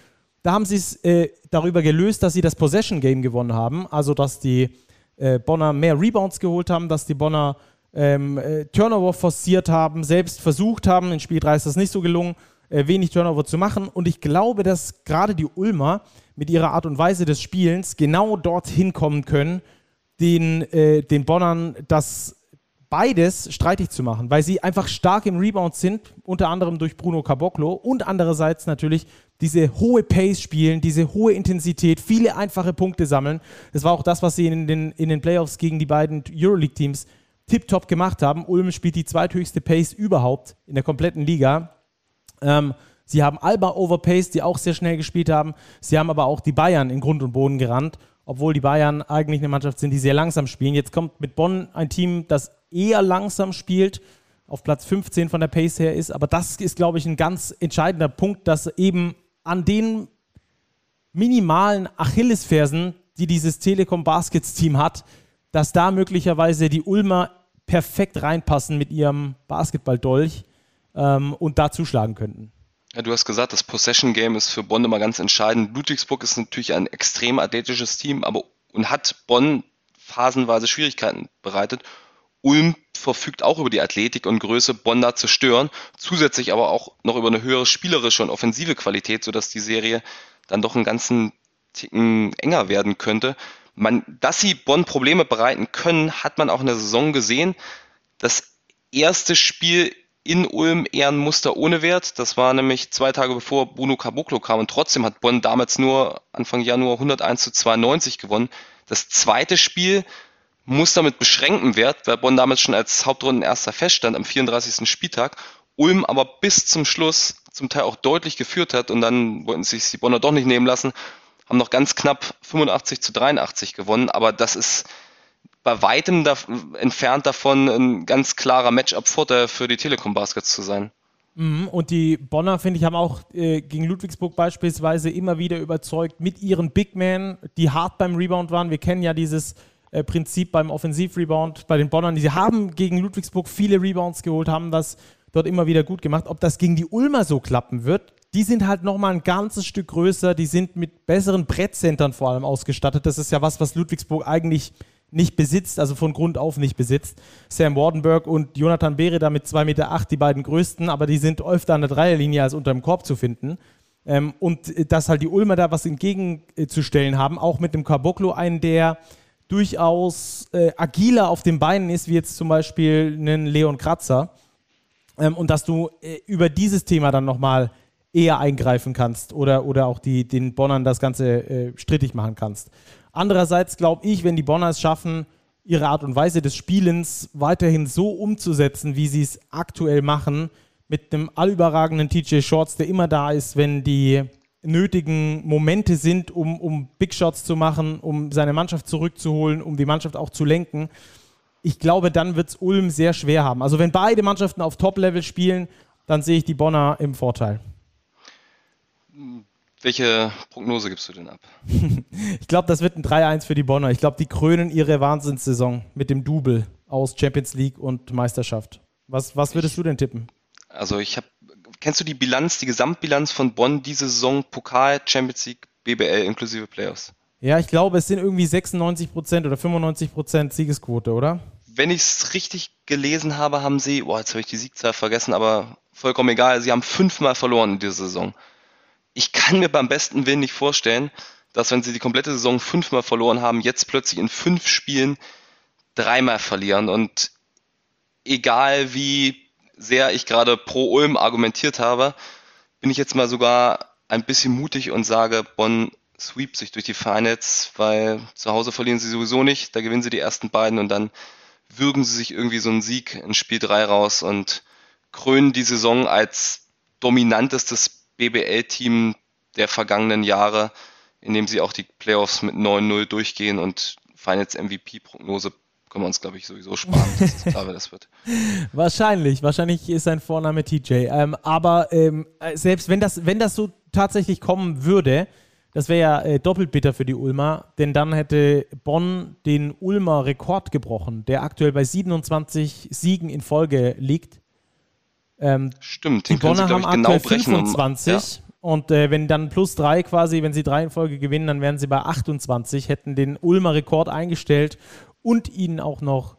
Da haben sie es äh, darüber gelöst, dass sie das Possession-Game gewonnen haben. Also, dass die äh, Bonner mehr Rebounds geholt haben, dass die Bonner ähm, äh, Turnover forciert haben, selbst versucht haben. In Spiel 3 ist das nicht so gelungen äh, wenig Turnover zu machen. Und ich glaube, dass gerade die Ulmer mit ihrer Art und Weise des Spielens genau dorthin kommen können, den, äh, den Bonnern das beides streitig zu machen, weil sie einfach stark im Rebound sind, unter anderem durch Bruno Caboclo und andererseits natürlich diese hohe Pace spielen, diese hohe Intensität, viele einfache Punkte sammeln. Das war auch das, was sie in den, in den Playoffs gegen die beiden Euroleague-Teams tiptop gemacht haben. Ulm spielt die zweithöchste Pace überhaupt in der kompletten Liga. Ähm, sie haben Alba overpaced, die auch sehr schnell gespielt haben. Sie haben aber auch die Bayern in Grund und Boden gerannt, obwohl die Bayern eigentlich eine Mannschaft sind, die sehr langsam spielen. Jetzt kommt mit Bonn ein Team, das eher langsam spielt, auf Platz 15 von der Pace her ist. Aber das ist, glaube ich, ein ganz entscheidender Punkt, dass eben an den minimalen Achillesfersen, die dieses Telekom Baskets Team hat, dass da möglicherweise die Ulmer perfekt reinpassen mit ihrem Basketballdolch ähm, und da zuschlagen könnten. Ja, du hast gesagt, das Possession Game ist für Bonn immer ganz entscheidend. Ludwigsburg ist natürlich ein extrem athletisches Team, aber und hat Bonn phasenweise Schwierigkeiten bereitet. Ulm verfügt auch über die Athletik und Größe, Bonn da zu stören, zusätzlich aber auch noch über eine höhere spielerische und offensive Qualität, sodass die Serie dann doch einen ganzen Ticken enger werden könnte. Man, dass sie Bonn Probleme bereiten können, hat man auch in der Saison gesehen. Das erste Spiel in Ulm eher ein Muster ohne Wert. Das war nämlich zwei Tage bevor Bruno Caboclo kam und trotzdem hat Bonn damals nur Anfang Januar 101 zu 92 gewonnen. Das zweite Spiel Muster mit beschränktem Wert, weil Bonn damals schon als Hauptrundenerster feststand am 34. Spieltag. Ulm aber bis zum Schluss zum Teil auch deutlich geführt hat und dann wollten sich die Bonner doch nicht nehmen lassen, haben noch ganz knapp 85 zu 83 gewonnen, aber das ist bei weitem da, entfernt davon ein ganz klarer Matchup-Vorteil für die Telekom Baskets zu sein. Mhm, und die Bonner, finde ich, haben auch äh, gegen Ludwigsburg beispielsweise immer wieder überzeugt mit ihren Big Men, die hart beim Rebound waren. Wir kennen ja dieses äh, Prinzip beim Offensivrebound bei den Bonnern. Die haben gegen Ludwigsburg viele Rebounds geholt, haben das dort immer wieder gut gemacht. Ob das gegen die Ulmer so klappen wird, die sind halt nochmal ein ganzes Stück größer, die sind mit besseren Brettcentern vor allem ausgestattet. Das ist ja was, was Ludwigsburg eigentlich nicht besitzt, also von Grund auf nicht besitzt. Sam Wardenberg und Jonathan Beere da mit 2,8 Meter, acht, die beiden größten, aber die sind öfter an der Dreierlinie als unter dem Korb zu finden. Ähm, und äh, dass halt die Ulmer da was entgegenzustellen haben, auch mit dem Caboclo, einen, der durchaus äh, agiler auf den Beinen ist, wie jetzt zum Beispiel einen Leon Kratzer. Ähm, und dass du äh, über dieses Thema dann nochmal eher eingreifen kannst oder, oder auch die, den Bonnern das Ganze äh, strittig machen kannst. Andererseits glaube ich, wenn die Bonner es schaffen, ihre Art und Weise des Spielens weiterhin so umzusetzen, wie sie es aktuell machen, mit einem allüberragenden TJ Shorts, der immer da ist, wenn die nötigen Momente sind, um, um Big Shots zu machen, um seine Mannschaft zurückzuholen, um die Mannschaft auch zu lenken. Ich glaube, dann wird es Ulm sehr schwer haben. Also wenn beide Mannschaften auf Top-Level spielen, dann sehe ich die Bonner im Vorteil. Welche Prognose gibst du denn ab? ich glaube, das wird ein 3-1 für die Bonner. Ich glaube, die krönen ihre Wahnsinnssaison mit dem Double aus Champions League und Meisterschaft. Was, was würdest ich, du denn tippen? Also ich habe, kennst du die Bilanz, die Gesamtbilanz von Bonn diese Saison, Pokal, Champions League, BBL inklusive Playoffs? Ja, ich glaube, es sind irgendwie 96% oder 95% Siegesquote, oder? Wenn ich es richtig gelesen habe, haben sie, boah, jetzt habe ich die Siegzahl vergessen, aber vollkommen egal, sie haben fünfmal verloren in dieser Saison ich kann mir beim besten Willen nicht vorstellen, dass wenn sie die komplette Saison fünfmal verloren haben, jetzt plötzlich in fünf Spielen dreimal verlieren. Und egal wie sehr ich gerade pro Ulm argumentiert habe, bin ich jetzt mal sogar ein bisschen mutig und sage, Bonn sweept sich durch die Finals, weil zu Hause verlieren sie sowieso nicht, da gewinnen sie die ersten beiden und dann würgen sie sich irgendwie so einen Sieg in Spiel 3 raus und krönen die Saison als dominantestes BBL-Team der vergangenen Jahre, in dem sie auch die Playoffs mit 9-0 durchgehen und Finals MVP-Prognose können wir uns, glaube ich, sowieso sparen, dass es klar, das wird. Wahrscheinlich, wahrscheinlich ist sein Vorname TJ. Ähm, aber ähm, selbst wenn das, wenn das so tatsächlich kommen würde, das wäre ja äh, doppelt bitter für die Ulmer, denn dann hätte Bonn den Ulmer Rekord gebrochen, der aktuell bei 27 Siegen in Folge liegt. Ähm, Stimmt, die Bonner sie, haben ich, genau aktuell 25 um, ja. und äh, wenn dann plus drei quasi, wenn sie drei in Folge gewinnen, dann wären sie bei 28, hätten den Ulmer Rekord eingestellt und ihnen auch noch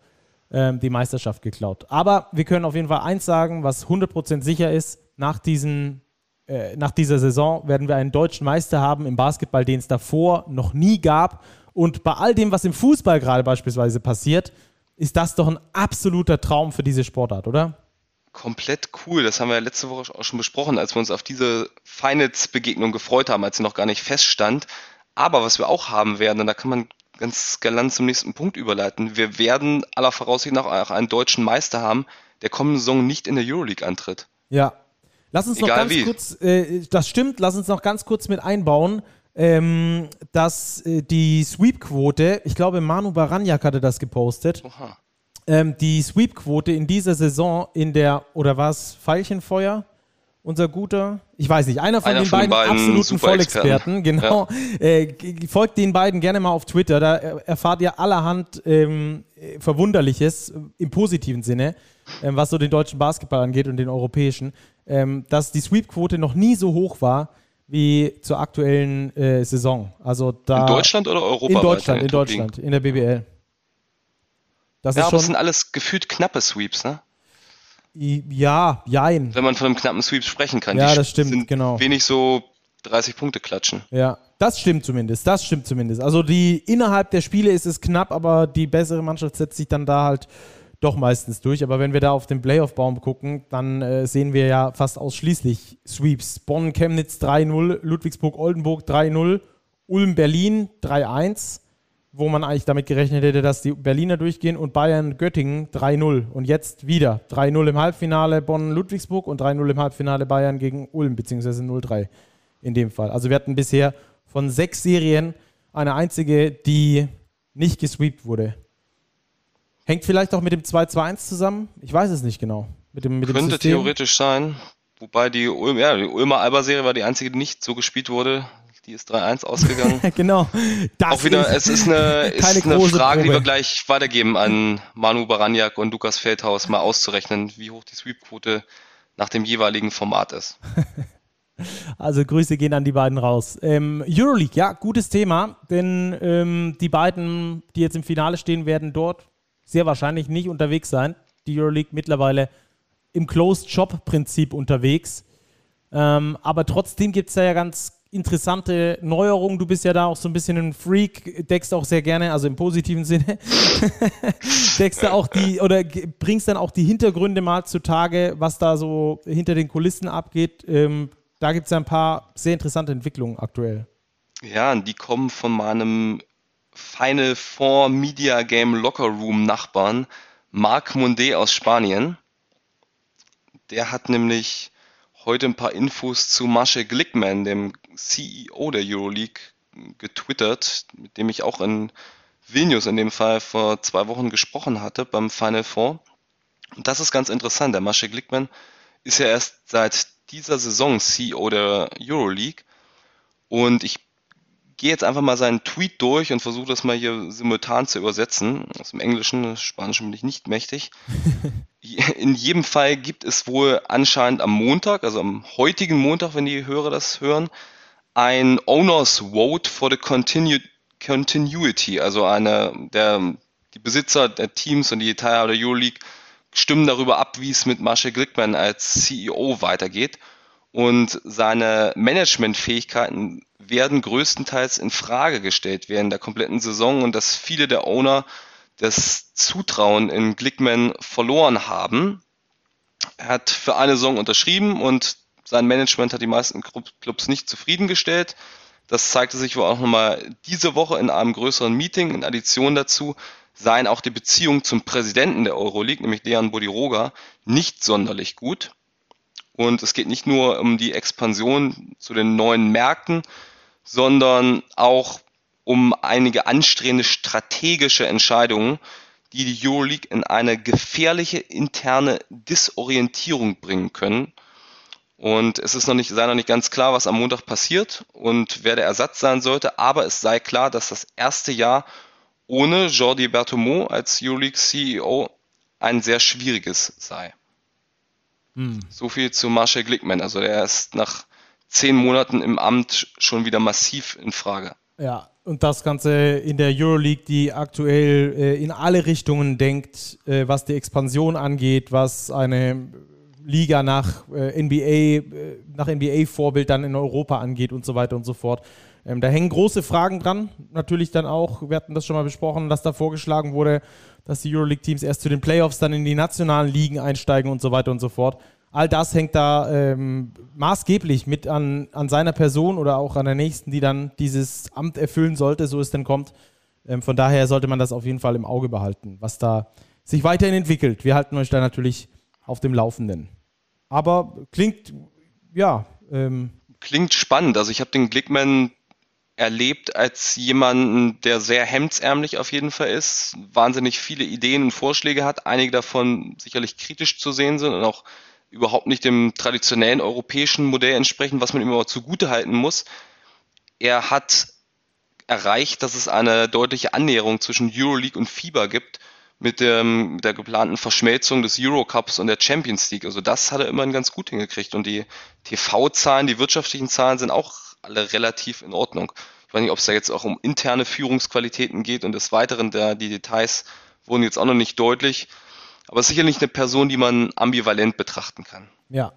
ähm, die Meisterschaft geklaut. Aber wir können auf jeden Fall eins sagen, was 100% sicher ist, nach, diesen, äh, nach dieser Saison werden wir einen deutschen Meister haben im Basketball, den es davor noch nie gab. Und bei all dem, was im Fußball gerade beispielsweise passiert, ist das doch ein absoluter Traum für diese Sportart, oder? Komplett cool. Das haben wir ja letzte Woche auch schon besprochen, als wir uns auf diese Finals-Begegnung gefreut haben, als sie noch gar nicht feststand. Aber was wir auch haben werden, und da kann man ganz galant zum nächsten Punkt überleiten, wir werden aller Voraussicht nach auch einen deutschen Meister haben, der kommende Saison nicht in der Euroleague antritt. Ja. Lass uns Egal noch ganz wie. kurz, äh, das stimmt, lass uns noch ganz kurz mit einbauen, ähm, dass äh, die Sweep-Quote, ich glaube, Manu Baranjak hatte das gepostet. Oha ähm, die Sweep-Quote in dieser Saison in der, oder war es Veilchenfeuer? Unser guter, ich weiß nicht, einer von einer den von beiden, beiden absoluten Vollexperten, genau. Ja. Äh, folgt den beiden gerne mal auf Twitter, da erfahrt ihr allerhand ähm, Verwunderliches im positiven Sinne, ähm, was so den deutschen Basketball angeht und den europäischen, ähm, dass die Sweep-Quote noch nie so hoch war wie zur aktuellen äh, Saison. Also da in Deutschland oder Europa? In Deutschland, in Deutschland, in der BBL. Das ja, aber es sind alles gefühlt knappe Sweeps, ne? Ja, jein. Wenn man von einem knappen Sweep sprechen kann. Ja, Die das stimmt, genau. Wenig so 30 Punkte klatschen. Ja, das stimmt zumindest. Das stimmt zumindest. Also die innerhalb der Spiele ist es knapp, aber die bessere Mannschaft setzt sich dann da halt doch meistens durch. Aber wenn wir da auf den Playoff-Baum gucken, dann äh, sehen wir ja fast ausschließlich Sweeps. Bonn, Chemnitz 3-0, Ludwigsburg, Oldenburg 3-0, Ulm, Berlin 3-1 wo man eigentlich damit gerechnet hätte, dass die Berliner durchgehen und Bayern Göttingen 3-0. Und jetzt wieder 3-0 im Halbfinale Bonn-Ludwigsburg und 3-0 im Halbfinale Bayern gegen Ulm, beziehungsweise 0-3 in dem Fall. Also wir hatten bisher von sechs Serien eine einzige, die nicht gesweept wurde. Hängt vielleicht auch mit dem 2-2-1 zusammen? Ich weiß es nicht genau. Mit dem, mit Könnte theoretisch sein. Wobei die, Ulm, ja, die Ulmer Alba-Serie war die einzige, die nicht so gespielt wurde. Die ist 3-1 ausgegangen. genau. Das Auch wieder, ist es ist eine, ist eine Frage, Probe. die wir gleich weitergeben an Manu Baranjak und Lukas Feldhaus, mal auszurechnen, wie hoch die Sweep-Quote nach dem jeweiligen Format ist. Also Grüße gehen an die beiden raus. Ähm, Euroleague, ja, gutes Thema, denn ähm, die beiden, die jetzt im Finale stehen, werden dort sehr wahrscheinlich nicht unterwegs sein. Die Euroleague mittlerweile im Closed-Shop-Prinzip unterwegs. Ähm, aber trotzdem gibt es da ja ganz interessante Neuerungen. Du bist ja da auch so ein bisschen ein Freak, deckst auch sehr gerne, also im positiven Sinne, deckst da auch die oder bringst dann auch die Hintergründe mal zutage, was da so hinter den Kulissen abgeht. Ähm, da gibt es ja ein paar sehr interessante Entwicklungen aktuell. Ja, die kommen von meinem Final Four Media Game Locker Room Nachbarn, Marc Munde aus Spanien. Der hat nämlich heute ein paar Infos zu Masche Glickman, dem CEO der Euroleague, getwittert, mit dem ich auch in Vilnius in dem Fall vor zwei Wochen gesprochen hatte beim Final Four. Und das ist ganz interessant. Der Masche Glickman ist ja erst seit dieser Saison CEO der Euroleague. Und ich gehe jetzt einfach mal seinen Tweet durch und versuche das mal hier simultan zu übersetzen. Aus dem Englischen, das Spanischen bin ich nicht mächtig. In jedem Fall gibt es wohl anscheinend am Montag, also am heutigen Montag, wenn die Hörer das hören, ein Owners Vote for the Continu Continuity, also eine, der, die Besitzer der Teams und die Teilhaber der Euroleague stimmen darüber ab, wie es mit Marshall Glickman als CEO weitergeht. Und seine Managementfähigkeiten werden größtenteils in Frage gestellt während der kompletten Saison und dass viele der Owner das Zutrauen in Glickman verloren haben. Er hat für eine Saison unterschrieben und sein Management hat die meisten Clubs nicht zufriedengestellt. Das zeigte sich wohl auch nochmal diese Woche in einem größeren Meeting. In Addition dazu seien auch die Beziehungen zum Präsidenten der Euroleague, nämlich Dejan Bodiroga, nicht sonderlich gut. Und es geht nicht nur um die Expansion zu den neuen Märkten, sondern auch um einige anstrebende strategische Entscheidungen, die die Euroleague in eine gefährliche interne Disorientierung bringen können. Und es ist noch nicht, sei noch nicht ganz klar, was am Montag passiert und wer der Ersatz sein sollte, aber es sei klar, dass das erste Jahr ohne Jordi Bertomeu als Euroleague CEO ein sehr schwieriges sei. Hm. So viel zu Marshall Glickman. Also er ist nach zehn Monaten im Amt schon wieder massiv in Frage. Ja, und das Ganze in der Euroleague, die aktuell äh, in alle Richtungen denkt, äh, was die Expansion angeht, was eine Liga nach äh, NBA, äh, nach NBA-Vorbild dann in Europa angeht und so weiter und so fort. Ähm, da hängen große Fragen dran. Natürlich dann auch, wir hatten das schon mal besprochen, dass da vorgeschlagen wurde, dass die Euroleague-Teams erst zu den Playoffs dann in die nationalen Ligen einsteigen und so weiter und so fort. All das hängt da ähm, maßgeblich mit an, an seiner Person oder auch an der nächsten, die dann dieses Amt erfüllen sollte, so es denn kommt. Ähm, von daher sollte man das auf jeden Fall im Auge behalten, was da sich weiterhin entwickelt. Wir halten euch da natürlich auf dem Laufenden. Aber klingt, ja. Ähm, klingt spannend. Also ich habe den Glickman erlebt als jemanden, der sehr hemdsärmlich auf jeden Fall ist, wahnsinnig viele Ideen und Vorschläge hat, einige davon sicherlich kritisch zu sehen sind und auch überhaupt nicht dem traditionellen europäischen Modell entsprechen, was man ihm aber zugute halten muss. Er hat erreicht, dass es eine deutliche Annäherung zwischen Euroleague und FIBA gibt mit, dem, mit der geplanten Verschmelzung des Eurocups und der Champions League. Also das hat er immerhin ganz gut hingekriegt. Und die TV-Zahlen, die wirtschaftlichen Zahlen sind auch alle relativ in Ordnung. Ich weiß nicht, ob es da jetzt auch um interne Führungsqualitäten geht und des Weiteren, der, die Details wurden jetzt auch noch nicht deutlich. Aber sicherlich eine Person, die man ambivalent betrachten kann. Ja.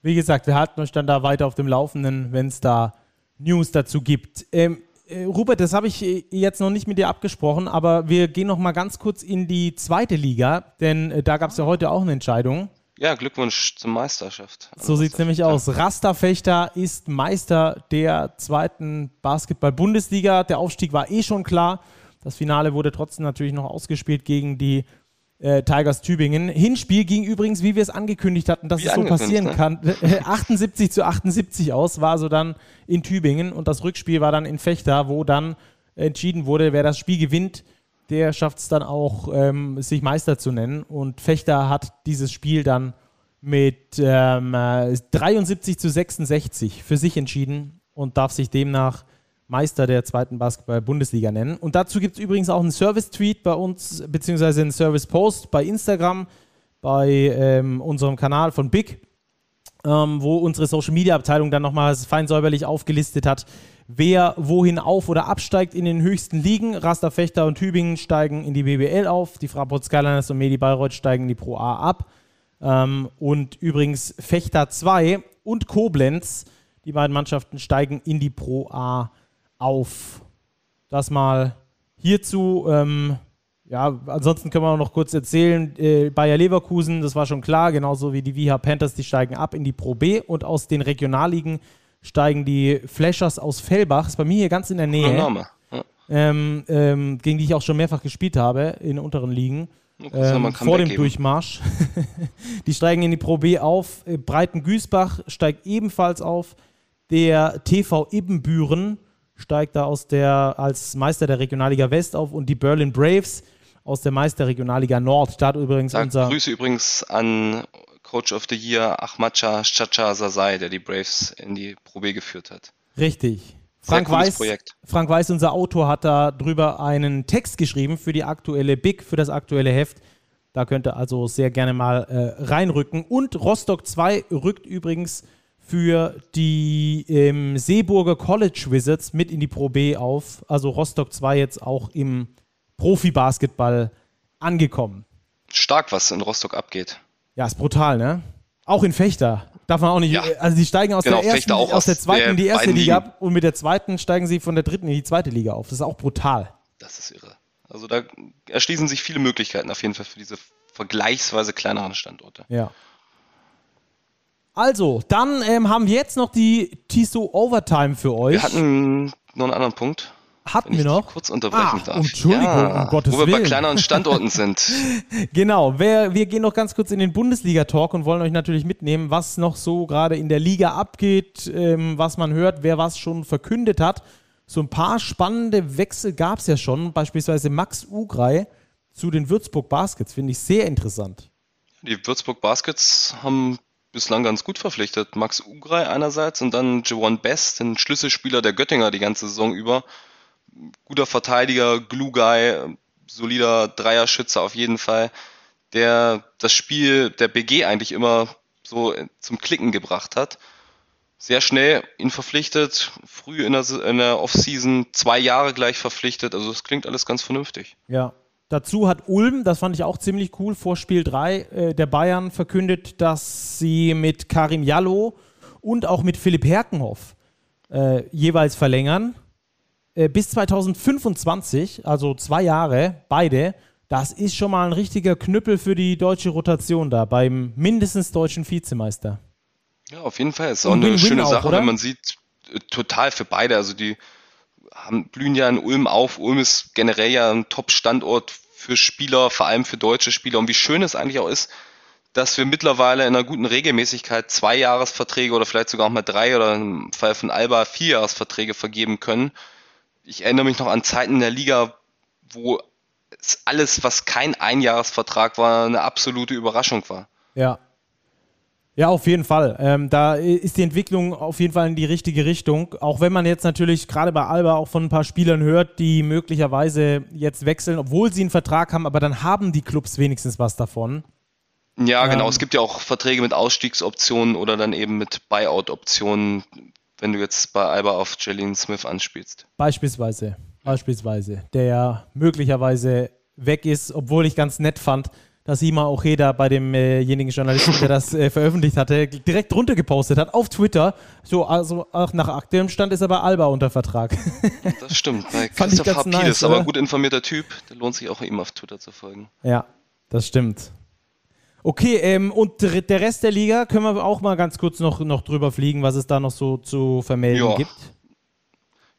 Wie gesagt, wir halten euch dann da weiter auf dem Laufenden, wenn es da News dazu gibt. Ähm, äh, Robert, das habe ich äh, jetzt noch nicht mit dir abgesprochen, aber wir gehen noch mal ganz kurz in die zweite Liga, denn äh, da gab es ja heute auch eine Entscheidung. Ja, Glückwunsch zur Meisterschaft. So sieht es nämlich aus. Rasterfechter ist Meister der zweiten Basketball-Bundesliga. Der Aufstieg war eh schon klar. Das Finale wurde trotzdem natürlich noch ausgespielt gegen die äh, Tigers Tübingen. Hinspiel ging übrigens, wie wir es angekündigt hatten, dass wie es so passieren ne? kann, 78 zu 78 aus, war so dann in Tübingen und das Rückspiel war dann in Fechter, wo dann entschieden wurde, wer das Spiel gewinnt, der schafft es dann auch, ähm, sich Meister zu nennen. Und Fechter hat dieses Spiel dann mit ähm, 73 äh, zu 66 für sich entschieden und darf sich demnach Meister der zweiten Basketball-Bundesliga nennen. Und dazu gibt es übrigens auch einen Service-Tweet bei uns, beziehungsweise einen Service-Post bei Instagram, bei ähm, unserem Kanal von Big, ähm, wo unsere Social-Media-Abteilung dann nochmal fein säuberlich aufgelistet hat, wer wohin auf- oder absteigt in den höchsten Ligen. Raster, Fechter und Tübingen steigen in die BBL auf, die Fraport Skyliners und Medi Bayreuth steigen in die Pro A ab. Ähm, und übrigens Fechter 2 und Koblenz, die beiden Mannschaften steigen in die Pro A auf. Das mal hierzu. Ähm, ja, ansonsten können wir auch noch kurz erzählen, äh, Bayer Leverkusen, das war schon klar, genauso wie die Viha Panthers, die steigen ab in die Pro B und aus den Regionalligen steigen die Flashers aus Fellbach, ist bei mir hier ganz in der Nähe, ja. ähm, ähm, gegen die ich auch schon mehrfach gespielt habe in unteren Ligen. Ähm, vor dem geben. Durchmarsch. die steigen in die Pro B auf. Äh, Breiten Güßbach steigt ebenfalls auf. Der TV Ibbenbüren steigt da aus der, als Meister der Regionalliga West auf und die Berlin Braves aus der Meister Regionalliga Nord. Da übrigens da unser. Grüße übrigens an Coach of the Year Ahmadcha Chacha Sasai, der die Braves in die Pro B geführt hat. Richtig. Frank Weiß, Frank Weiß, unser Autor, hat da drüber einen Text geschrieben für die aktuelle Big, für das aktuelle Heft. Da könnt ihr also sehr gerne mal äh, reinrücken. Und Rostock 2 rückt übrigens für die ähm, Seeburger College Wizards mit in die Pro B auf. Also Rostock 2 jetzt auch im Profi-Basketball angekommen. Stark, was in Rostock abgeht. Ja, ist brutal, ne? Auch in Fechter. Darf man auch nicht. Ja. Also die steigen aus genau, der ersten, aus, aus der zweiten der in die erste Liga ab und mit der zweiten steigen sie von der dritten in die zweite Liga auf. Das ist auch brutal. Das ist irre. Also da erschließen sich viele Möglichkeiten auf jeden Fall für diese vergleichsweise kleineren Standorte. Ja. Also, dann ähm, haben wir jetzt noch die TISO Overtime für euch. Wir hatten noch einen anderen Punkt. Hatten wir noch? Kurz unterbrechen ah, darf. Entschuldigung, ja, um Gottes Wo wir Willen. bei kleineren Standorten sind. genau, wir, wir gehen noch ganz kurz in den Bundesliga-Talk und wollen euch natürlich mitnehmen, was noch so gerade in der Liga abgeht, ähm, was man hört, wer was schon verkündet hat. So ein paar spannende Wechsel gab es ja schon, beispielsweise Max Ugrei zu den Würzburg Baskets, finde ich sehr interessant. Die Würzburg Baskets haben bislang ganz gut verpflichtet. Max Ugrei einerseits und dann Javon Best, den Schlüsselspieler der Göttinger die ganze Saison über guter Verteidiger, Glue Guy, solider Dreierschütze auf jeden Fall, der das Spiel der BG eigentlich immer so zum Klicken gebracht hat. Sehr schnell ihn verpflichtet, früh in der, in der Offseason, zwei Jahre gleich verpflichtet. Also das klingt alles ganz vernünftig. Ja, Dazu hat Ulm, das fand ich auch ziemlich cool, vor Spiel 3 äh, der Bayern verkündet, dass sie mit Karim Jallo und auch mit Philipp Herkenhoff äh, jeweils verlängern. Äh, bis 2025, also zwei Jahre, beide, das ist schon mal ein richtiger Knüppel für die deutsche Rotation da, beim mindestens deutschen Vizemeister. Ja, auf jeden Fall. Ist auch eine schöne auch, Sache, oder? wenn man sieht, äh, total für beide. Also die haben, blühen ja in Ulm auf. Ulm ist generell ja ein Top-Standort für Spieler, vor allem für deutsche Spieler. Und wie schön es eigentlich auch ist, dass wir mittlerweile in einer guten Regelmäßigkeit zwei Jahresverträge oder vielleicht sogar auch mal drei oder im Fall von Alba vier Jahresverträge vergeben können ich erinnere mich noch an Zeiten in der Liga, wo alles, was kein Einjahresvertrag war, eine absolute Überraschung war. Ja. Ja, auf jeden Fall. Ähm, da ist die Entwicklung auf jeden Fall in die richtige Richtung. Auch wenn man jetzt natürlich gerade bei Alba auch von ein paar Spielern hört, die möglicherweise jetzt wechseln, obwohl sie einen Vertrag haben, aber dann haben die Clubs wenigstens was davon. Ja, genau. Ähm, es gibt ja auch Verträge mit Ausstiegsoptionen oder dann eben mit Buyout-Optionen wenn du jetzt bei Alba auf Jalen Smith anspielst. Beispielsweise, beispielsweise, der ja möglicherweise weg ist, obwohl ich ganz nett fand, dass Ima auch jeder bei demjenigen Journalisten, der das äh, veröffentlicht hatte, direkt runtergepostet hat auf Twitter. So, also auch nach aktuellem Stand ist er bei Alba unter Vertrag. Das stimmt. Bei Christoph Hapides, nice, aber gut informierter Typ. Der lohnt sich auch ihm auf Twitter zu folgen. Ja, das stimmt. Okay, ähm, und der Rest der Liga können wir auch mal ganz kurz noch, noch drüber fliegen, was es da noch so zu vermelden ja. gibt.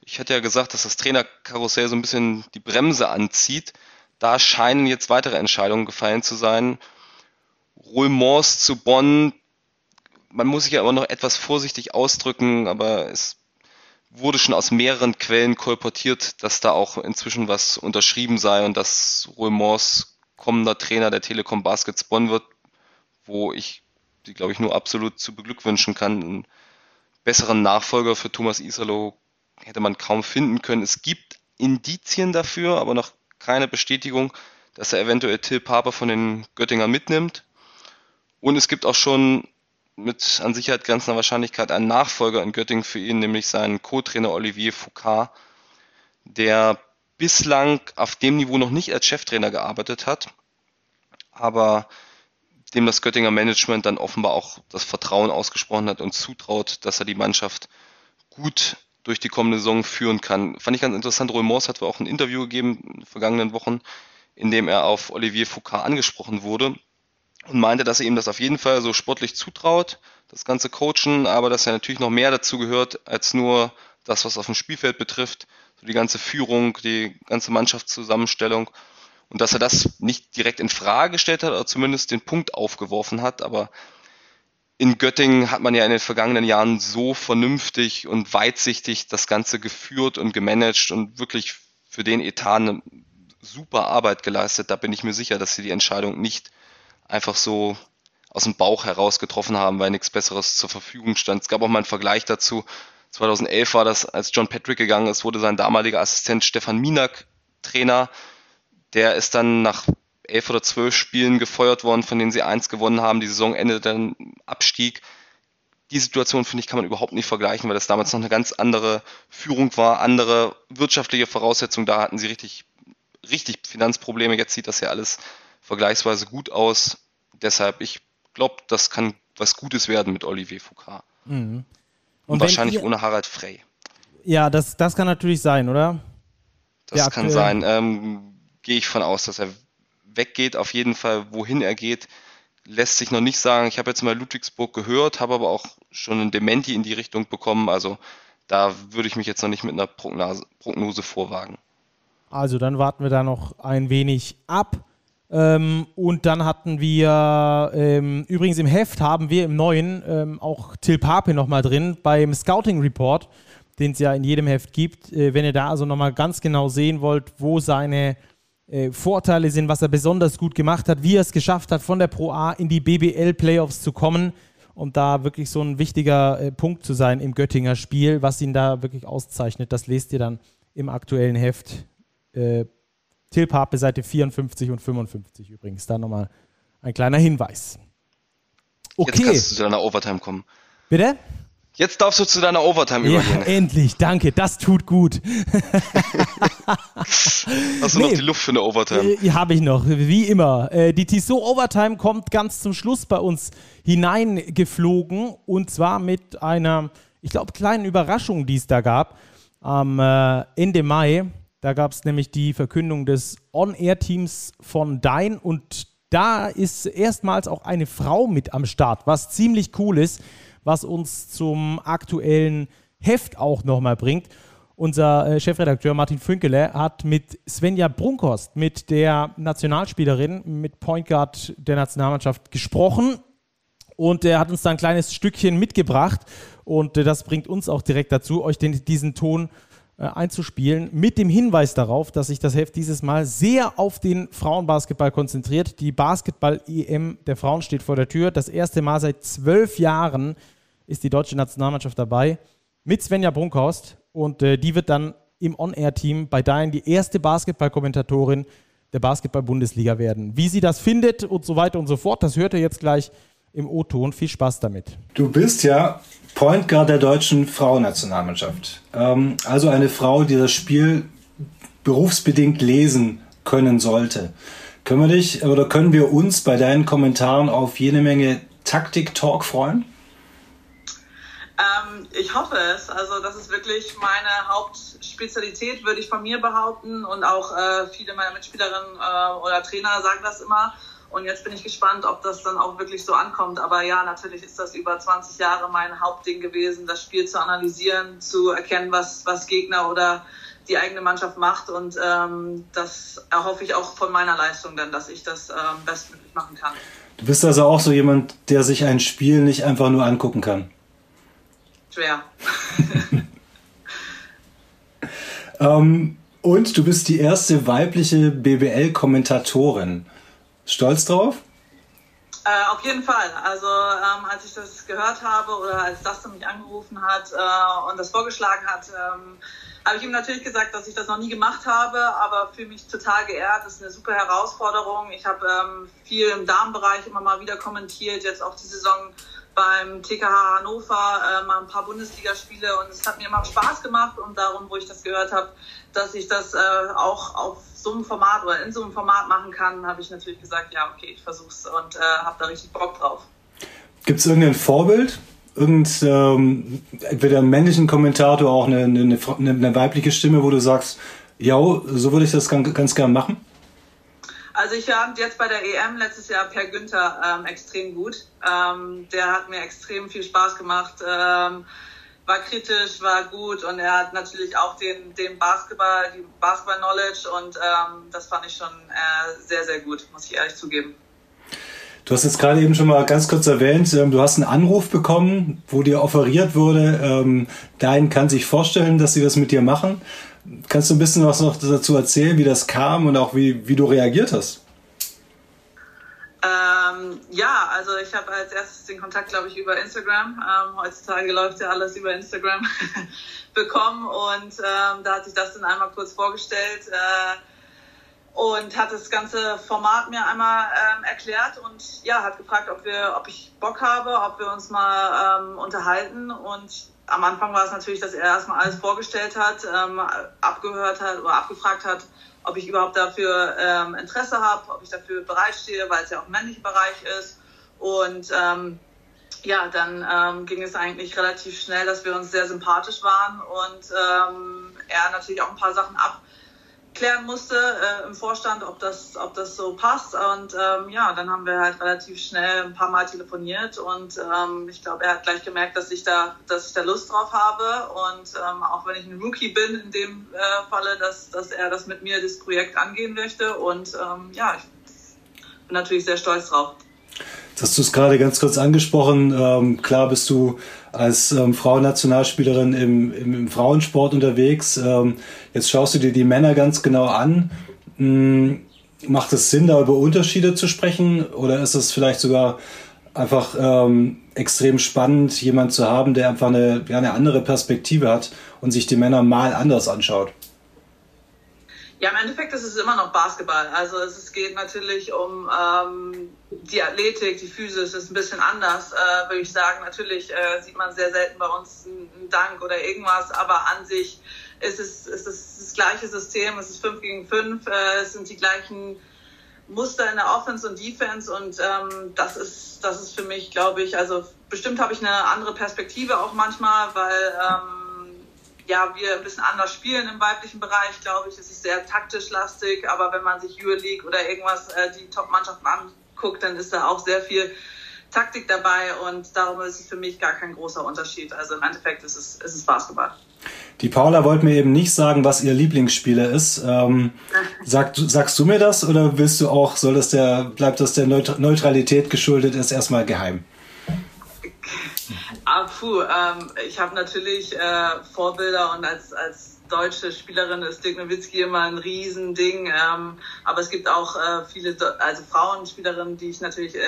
Ich hatte ja gesagt, dass das Trainerkarussell so ein bisschen die Bremse anzieht. Da scheinen jetzt weitere Entscheidungen gefallen zu sein. Roulmans zu Bonn, man muss sich ja immer noch etwas vorsichtig ausdrücken, aber es wurde schon aus mehreren Quellen kolportiert, dass da auch inzwischen was unterschrieben sei und dass Roulmans kommender Trainer der Telekom Baskets Bonn wird wo ich die, glaube ich, nur absolut zu beglückwünschen kann. Einen besseren Nachfolger für Thomas Isalo hätte man kaum finden können. Es gibt Indizien dafür, aber noch keine Bestätigung, dass er eventuell Till Paper von den Göttinger mitnimmt. Und es gibt auch schon mit an Sicherheit grenzender Wahrscheinlichkeit einen Nachfolger in Göttingen für ihn, nämlich seinen Co-Trainer Olivier Foucault, der bislang auf dem Niveau noch nicht als Cheftrainer gearbeitet hat, aber dem das Göttinger Management dann offenbar auch das Vertrauen ausgesprochen hat und zutraut, dass er die Mannschaft gut durch die kommende Saison führen kann. Fand ich ganz interessant. Roy Morse hat auch ein Interview gegeben in den vergangenen Wochen, in dem er auf Olivier Foucault angesprochen wurde und meinte, dass er ihm das auf jeden Fall so sportlich zutraut, das ganze Coachen, aber dass er natürlich noch mehr dazu gehört als nur das, was auf dem Spielfeld betrifft, so die ganze Führung, die ganze Mannschaftszusammenstellung und dass er das nicht direkt in Frage gestellt hat, oder zumindest den Punkt aufgeworfen hat, aber in Göttingen hat man ja in den vergangenen Jahren so vernünftig und weitsichtig das Ganze geführt und gemanagt und wirklich für den Etat eine super Arbeit geleistet. Da bin ich mir sicher, dass sie die Entscheidung nicht einfach so aus dem Bauch heraus getroffen haben, weil nichts Besseres zur Verfügung stand. Es gab auch mal einen Vergleich dazu. 2011 war das, als John Patrick gegangen ist, wurde sein damaliger Assistent Stefan Minak Trainer. Der ist dann nach elf oder zwölf Spielen gefeuert worden, von denen sie eins gewonnen haben. Die Saison endete dann Abstieg. Die Situation, finde ich, kann man überhaupt nicht vergleichen, weil das damals noch eine ganz andere Führung war, andere wirtschaftliche Voraussetzungen. Da hatten sie richtig, richtig Finanzprobleme. Jetzt sieht das ja alles vergleichsweise gut aus. Deshalb, ich glaube, das kann was Gutes werden mit Olivier Foucault. Mhm. Und, Und wahrscheinlich ihr, ohne Harald Frey. Ja, das, das kann natürlich sein, oder? Das Der kann sein. Ähm, Gehe ich von aus, dass er weggeht. Auf jeden Fall, wohin er geht, lässt sich noch nicht sagen. Ich habe jetzt mal Ludwigsburg gehört, habe aber auch schon ein Dementi in die Richtung bekommen. Also da würde ich mich jetzt noch nicht mit einer Prognose, Prognose vorwagen. Also dann warten wir da noch ein wenig ab. Ähm, und dann hatten wir, ähm, übrigens im Heft haben wir im neuen ähm, auch Till Pape nochmal drin beim Scouting Report, den es ja in jedem Heft gibt. Äh, wenn ihr da also nochmal ganz genau sehen wollt, wo seine äh, Vorteile sind, was er besonders gut gemacht hat, wie er es geschafft hat, von der Pro A in die BBL Playoffs zu kommen und da wirklich so ein wichtiger äh, Punkt zu sein im Göttinger Spiel, was ihn da wirklich auszeichnet, das lest ihr dann im aktuellen Heft. Äh, Till Pape, Seite 54 und 55 übrigens. Da nochmal ein kleiner Hinweis. Okay. Jetzt kannst du zu deiner Overtime kommen. Bitte? Jetzt darfst du zu deiner Overtime ja, übergehen. Endlich, danke, das tut gut. Hast du nee, noch die Luft für eine Overtime? Äh, Habe ich noch, wie immer. Äh, die Tissot Overtime kommt ganz zum Schluss bei uns hineingeflogen und zwar mit einer, ich glaube, kleinen Überraschung, die es da gab. Am äh, Ende Mai da gab es nämlich die Verkündung des On-Air-Teams von Dein und da ist erstmals auch eine Frau mit am Start, was ziemlich cool ist, was uns zum aktuellen Heft auch nochmal bringt. Unser äh, Chefredakteur Martin Fünkele hat mit Svenja Brunkhorst, mit der Nationalspielerin, mit Point Guard der Nationalmannschaft gesprochen und er hat uns da ein kleines Stückchen mitgebracht und äh, das bringt uns auch direkt dazu, euch den, diesen Ton äh, einzuspielen, mit dem Hinweis darauf, dass sich das Heft dieses Mal sehr auf den Frauenbasketball konzentriert. Die Basketball-EM der Frauen steht vor der Tür. Das erste Mal seit zwölf Jahren ist die deutsche Nationalmannschaft dabei mit Svenja Brunkhorst und äh, die wird dann im On-Air-Team bei Dein die erste Basketball-Kommentatorin der Basketball-Bundesliga werden. Wie sie das findet und so weiter und so fort, das hört ihr jetzt gleich im O-Ton. Viel Spaß damit. Du bist ja Point Guard der deutschen Frauennationalmannschaft. Ähm, also eine Frau, die das Spiel berufsbedingt lesen können sollte. Können wir dich oder können wir uns bei deinen Kommentaren auf jede Menge Taktik-Talk freuen? Ähm, ich hoffe es. Also das ist wirklich meine Hauptspezialität, würde ich von mir behaupten. Und auch äh, viele meiner Mitspielerinnen äh, oder Trainer sagen das immer. Und jetzt bin ich gespannt, ob das dann auch wirklich so ankommt. Aber ja, natürlich ist das über 20 Jahre mein Hauptding gewesen, das Spiel zu analysieren, zu erkennen, was, was Gegner oder die eigene Mannschaft macht. Und ähm, das erhoffe ich auch von meiner Leistung dann, dass ich das ähm, bestmöglich machen kann. Du bist also auch so jemand, der sich ein Spiel nicht einfach nur angucken kann. Schwer. ähm, und du bist die erste weibliche BBL-Kommentatorin. Stolz drauf? Äh, auf jeden Fall. Also ähm, als ich das gehört habe oder als Dustin mich angerufen hat äh, und das vorgeschlagen hat, ähm, habe ich ihm natürlich gesagt, dass ich das noch nie gemacht habe, aber fühle mich total geehrt. Das ist eine super Herausforderung. Ich habe ähm, viel im Damenbereich immer mal wieder kommentiert, jetzt auch die Saison beim TKH Hannover äh, mal ein paar Bundesligaspiele und es hat mir immer Spaß gemacht und darum, wo ich das gehört habe, dass ich das äh, auch auf so einem Format oder in so einem Format machen kann, habe ich natürlich gesagt, ja, okay, ich versuch's und äh, habe da richtig Bock drauf. Gibt es irgendein Vorbild? Irgend, ähm, entweder einen männlichen Kommentator, auch eine, eine, eine, weibliche Stimme, wo du sagst, ja, so würde ich das ganz, ganz gern machen? Also ich fand jetzt bei der EM letztes Jahr Per Günther ähm, extrem gut. Ähm, der hat mir extrem viel Spaß gemacht. Ähm, war kritisch, war gut und er hat natürlich auch den, den Basketball, die Basketball-Knowledge und ähm, das fand ich schon äh, sehr, sehr gut, muss ich ehrlich zugeben. Du hast jetzt gerade eben schon mal ganz kurz erwähnt, ähm, du hast einen Anruf bekommen, wo dir offeriert wurde, ähm, dein kann sich vorstellen, dass sie das mit dir machen. Kannst du ein bisschen was noch dazu erzählen, wie das kam und auch wie, wie du reagiert hast? Ähm, ja, also ich habe als erstes den Kontakt, glaube ich, über Instagram. Ähm, heutzutage läuft ja alles über Instagram bekommen und ähm, da hat sich das dann einmal kurz vorgestellt äh, und hat das ganze Format mir einmal ähm, erklärt und ja, hat gefragt, ob wir, ob ich Bock habe, ob wir uns mal ähm, unterhalten und am Anfang war es natürlich, dass er erstmal alles vorgestellt hat, ähm, abgehört hat oder abgefragt hat, ob ich überhaupt dafür ähm, Interesse habe, ob ich dafür bereitstehe, weil es ja auch ein männlicher Bereich ist. Und ähm, ja, dann ähm, ging es eigentlich relativ schnell, dass wir uns sehr sympathisch waren und ähm, er natürlich auch ein paar Sachen ab klären musste äh, im Vorstand, ob das, ob das so passt. Und ähm, ja, dann haben wir halt relativ schnell ein paar Mal telefoniert und ähm, ich glaube, er hat gleich gemerkt, dass ich da, dass ich da Lust drauf habe. Und ähm, auch wenn ich ein Rookie bin in dem äh, Falle, dass, dass er das mit mir das Projekt angehen möchte. Und ähm, ja, ich bin natürlich sehr stolz drauf. Jetzt hast du es gerade ganz kurz angesprochen. Ähm, klar bist du als ähm, Frauennationalspielerin im, im, im, Frauensport unterwegs. Ähm, jetzt schaust du dir die Männer ganz genau an. Hm, macht es Sinn, da über Unterschiede zu sprechen? Oder ist es vielleicht sogar einfach ähm, extrem spannend, jemand zu haben, der einfach eine, ja, eine andere Perspektive hat und sich die Männer mal anders anschaut? Ja, im Endeffekt ist es immer noch Basketball. Also es geht natürlich um ähm, die Athletik, die Physis ist ein bisschen anders, äh, würde ich sagen. Natürlich äh, sieht man sehr selten bei uns einen Dank oder irgendwas, aber an sich ist es, ist es das gleiche System. Es ist 5 gegen 5, äh, es sind die gleichen Muster in der Offense und Defense und ähm, das ist das ist für mich, glaube ich, also bestimmt habe ich eine andere Perspektive auch manchmal, weil ähm, ja, wir ein bisschen anders spielen im weiblichen Bereich, glaube ich. Es ist sehr taktisch lastig, aber wenn man sich Euroleague oder irgendwas, äh, die Top-Mannschaften anguckt, dann ist da auch sehr viel Taktik dabei und darum ist es für mich gar kein großer Unterschied. Also im Endeffekt ist es, ist es Basketball. Die Paula wollte mir eben nicht sagen, was ihr Lieblingsspieler ist. Ähm, sag, sagst du mir das oder willst du auch, soll das der, bleibt das der Neutralität geschuldet, ist erstmal geheim? Ah, puh, ähm, ich habe natürlich äh, Vorbilder und als, als deutsche Spielerin ist Dirk Nowitzki immer ein Riesending. Ähm, aber es gibt auch äh, viele, also Frauenspielerinnen, die ich natürlich äh,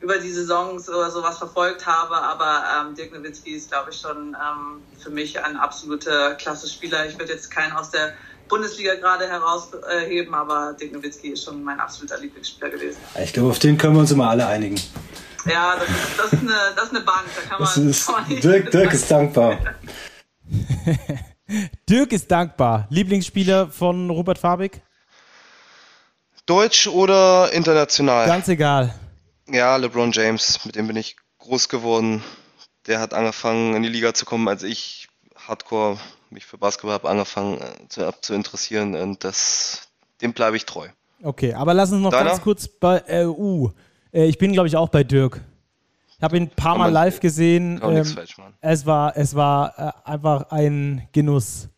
über die Saisons oder sowas verfolgt habe. Aber ähm, Dirk Nowitzki ist, glaube ich, schon ähm, für mich ein absoluter Klasse-Spieler. Ich würde jetzt keinen aus der Bundesliga gerade herausheben, aber Dirk Nowitzki ist schon mein absoluter Lieblingsspieler gewesen. Ich glaube, auf den können wir uns immer alle einigen. Ja, das ist, das ist, eine, das ist eine Bank. Da kann man, ist, kann man Dirk, Dirk ist dankbar. Dirk ist dankbar. Lieblingsspieler von Robert Fabig? Deutsch oder international? Ganz egal. Ja, LeBron James, mit dem bin ich groß geworden. Der hat angefangen in die Liga zu kommen, als ich Hardcore mich für Basketball habe angefangen äh, zu, zu interessieren und das, dem bleibe ich treu. Okay, aber lass uns noch Deiner? ganz kurz bei äh, uh, äh, ich bin, glaube ich, auch bei Dirk. Ich habe ihn ein paar Mal live gesehen. Ähm, falsch, es war, es war äh, einfach ein Genuss.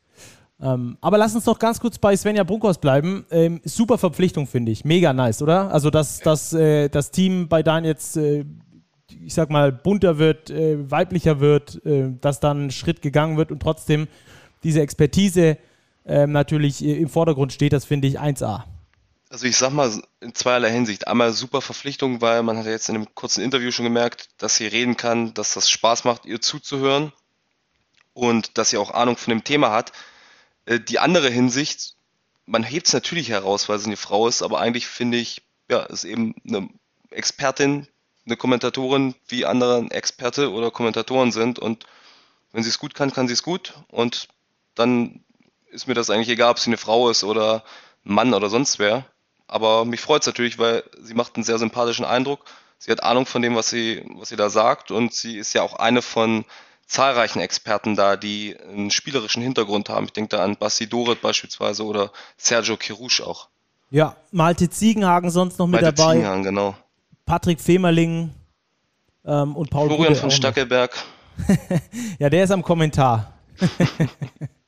Ähm, aber lass uns doch ganz kurz bei Svenja Brunkhaus bleiben. Ähm, super Verpflichtung, finde ich. Mega nice, oder? Also, dass, dass äh, das Team bei Dan jetzt, äh, ich sag mal, bunter wird, äh, weiblicher wird, äh, dass dann ein Schritt gegangen wird und trotzdem diese Expertise ähm, natürlich im Vordergrund steht, das finde ich 1A. Also ich sag mal in zweierlei Hinsicht. Einmal super Verpflichtung, weil man hat ja jetzt in einem kurzen Interview schon gemerkt, dass sie reden kann, dass das Spaß macht, ihr zuzuhören und dass sie auch Ahnung von dem Thema hat. Äh, die andere Hinsicht, man hebt es natürlich heraus, weil sie eine Frau ist, aber eigentlich finde ich, ja, ist eben eine Expertin, eine Kommentatorin, wie andere Experte oder Kommentatoren sind und wenn sie es gut kann, kann sie es gut und dann ist mir das eigentlich egal, ob sie eine Frau ist oder ein Mann oder sonst wer. Aber mich freut es natürlich, weil sie macht einen sehr sympathischen Eindruck. Sie hat Ahnung von dem, was sie, was sie da sagt. Und sie ist ja auch eine von zahlreichen Experten da, die einen spielerischen Hintergrund haben. Ich denke da an Basti Doret beispielsweise oder Sergio Kirouche auch. Ja, Malte Ziegenhagen sonst noch mit Malte dabei. Ziegenhagen, genau. Patrick Femerling ähm, und Paul Florian Gude von. Stackelberg. Ja, der ist am Kommentar.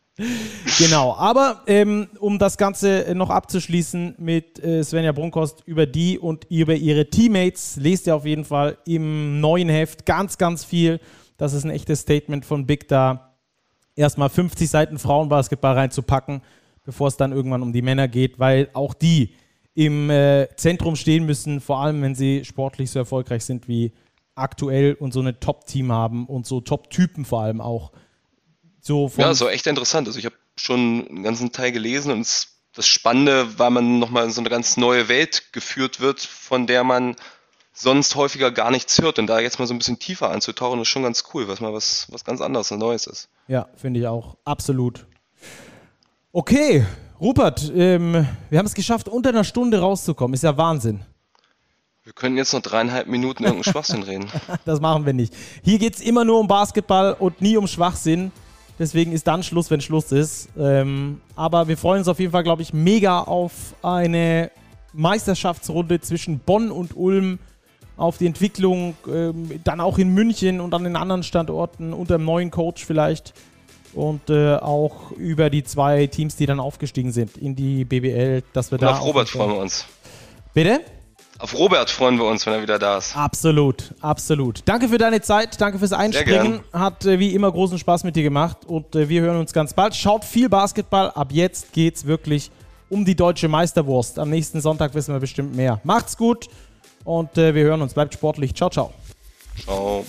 genau, aber ähm, um das Ganze noch abzuschließen mit äh, Svenja Brunkhorst über die und über ihre Teammates, lest ihr auf jeden Fall im neuen Heft ganz, ganz viel. Das ist ein echtes Statement von Big da. Erstmal 50 Seiten Frauenbasketball reinzupacken, bevor es dann irgendwann um die Männer geht, weil auch die im äh, Zentrum stehen müssen, vor allem wenn sie sportlich so erfolgreich sind wie aktuell und so eine Top-Team haben und so Top-Typen vor allem auch. So Ja, so echt interessant. Also ich habe schon einen ganzen Teil gelesen und es, das Spannende, weil man nochmal in so eine ganz neue Welt geführt wird, von der man sonst häufiger gar nichts hört. Und da jetzt mal so ein bisschen tiefer einzutauchen, ist schon ganz cool, was mal was, was ganz anderes und Neues ist. Ja, finde ich auch. Absolut. Okay, Rupert, ähm, wir haben es geschafft, unter einer Stunde rauszukommen. Ist ja Wahnsinn. Wir können jetzt noch dreieinhalb Minuten irgendeinen Schwachsinn reden. Das machen wir nicht. Hier geht es immer nur um Basketball und nie um Schwachsinn. Deswegen ist dann Schluss, wenn Schluss ist. Ähm, aber wir freuen uns auf jeden Fall, glaube ich, mega auf eine Meisterschaftsrunde zwischen Bonn und Ulm, auf die Entwicklung, ähm, dann auch in München und an den anderen Standorten unter dem neuen Coach vielleicht. Und äh, auch über die zwei Teams, die dann aufgestiegen sind in die BBL, dass wir Und da. auf Robert freuen wir uns. Bitte? Auf Robert freuen wir uns, wenn er wieder da ist. Absolut, absolut. Danke für deine Zeit, danke fürs Einspringen. Hat äh, wie immer großen Spaß mit dir gemacht und äh, wir hören uns ganz bald. Schaut viel Basketball. Ab jetzt geht's wirklich um die deutsche Meisterwurst. Am nächsten Sonntag wissen wir bestimmt mehr. Macht's gut und äh, wir hören uns. Bleibt sportlich. Ciao, ciao. Ciao.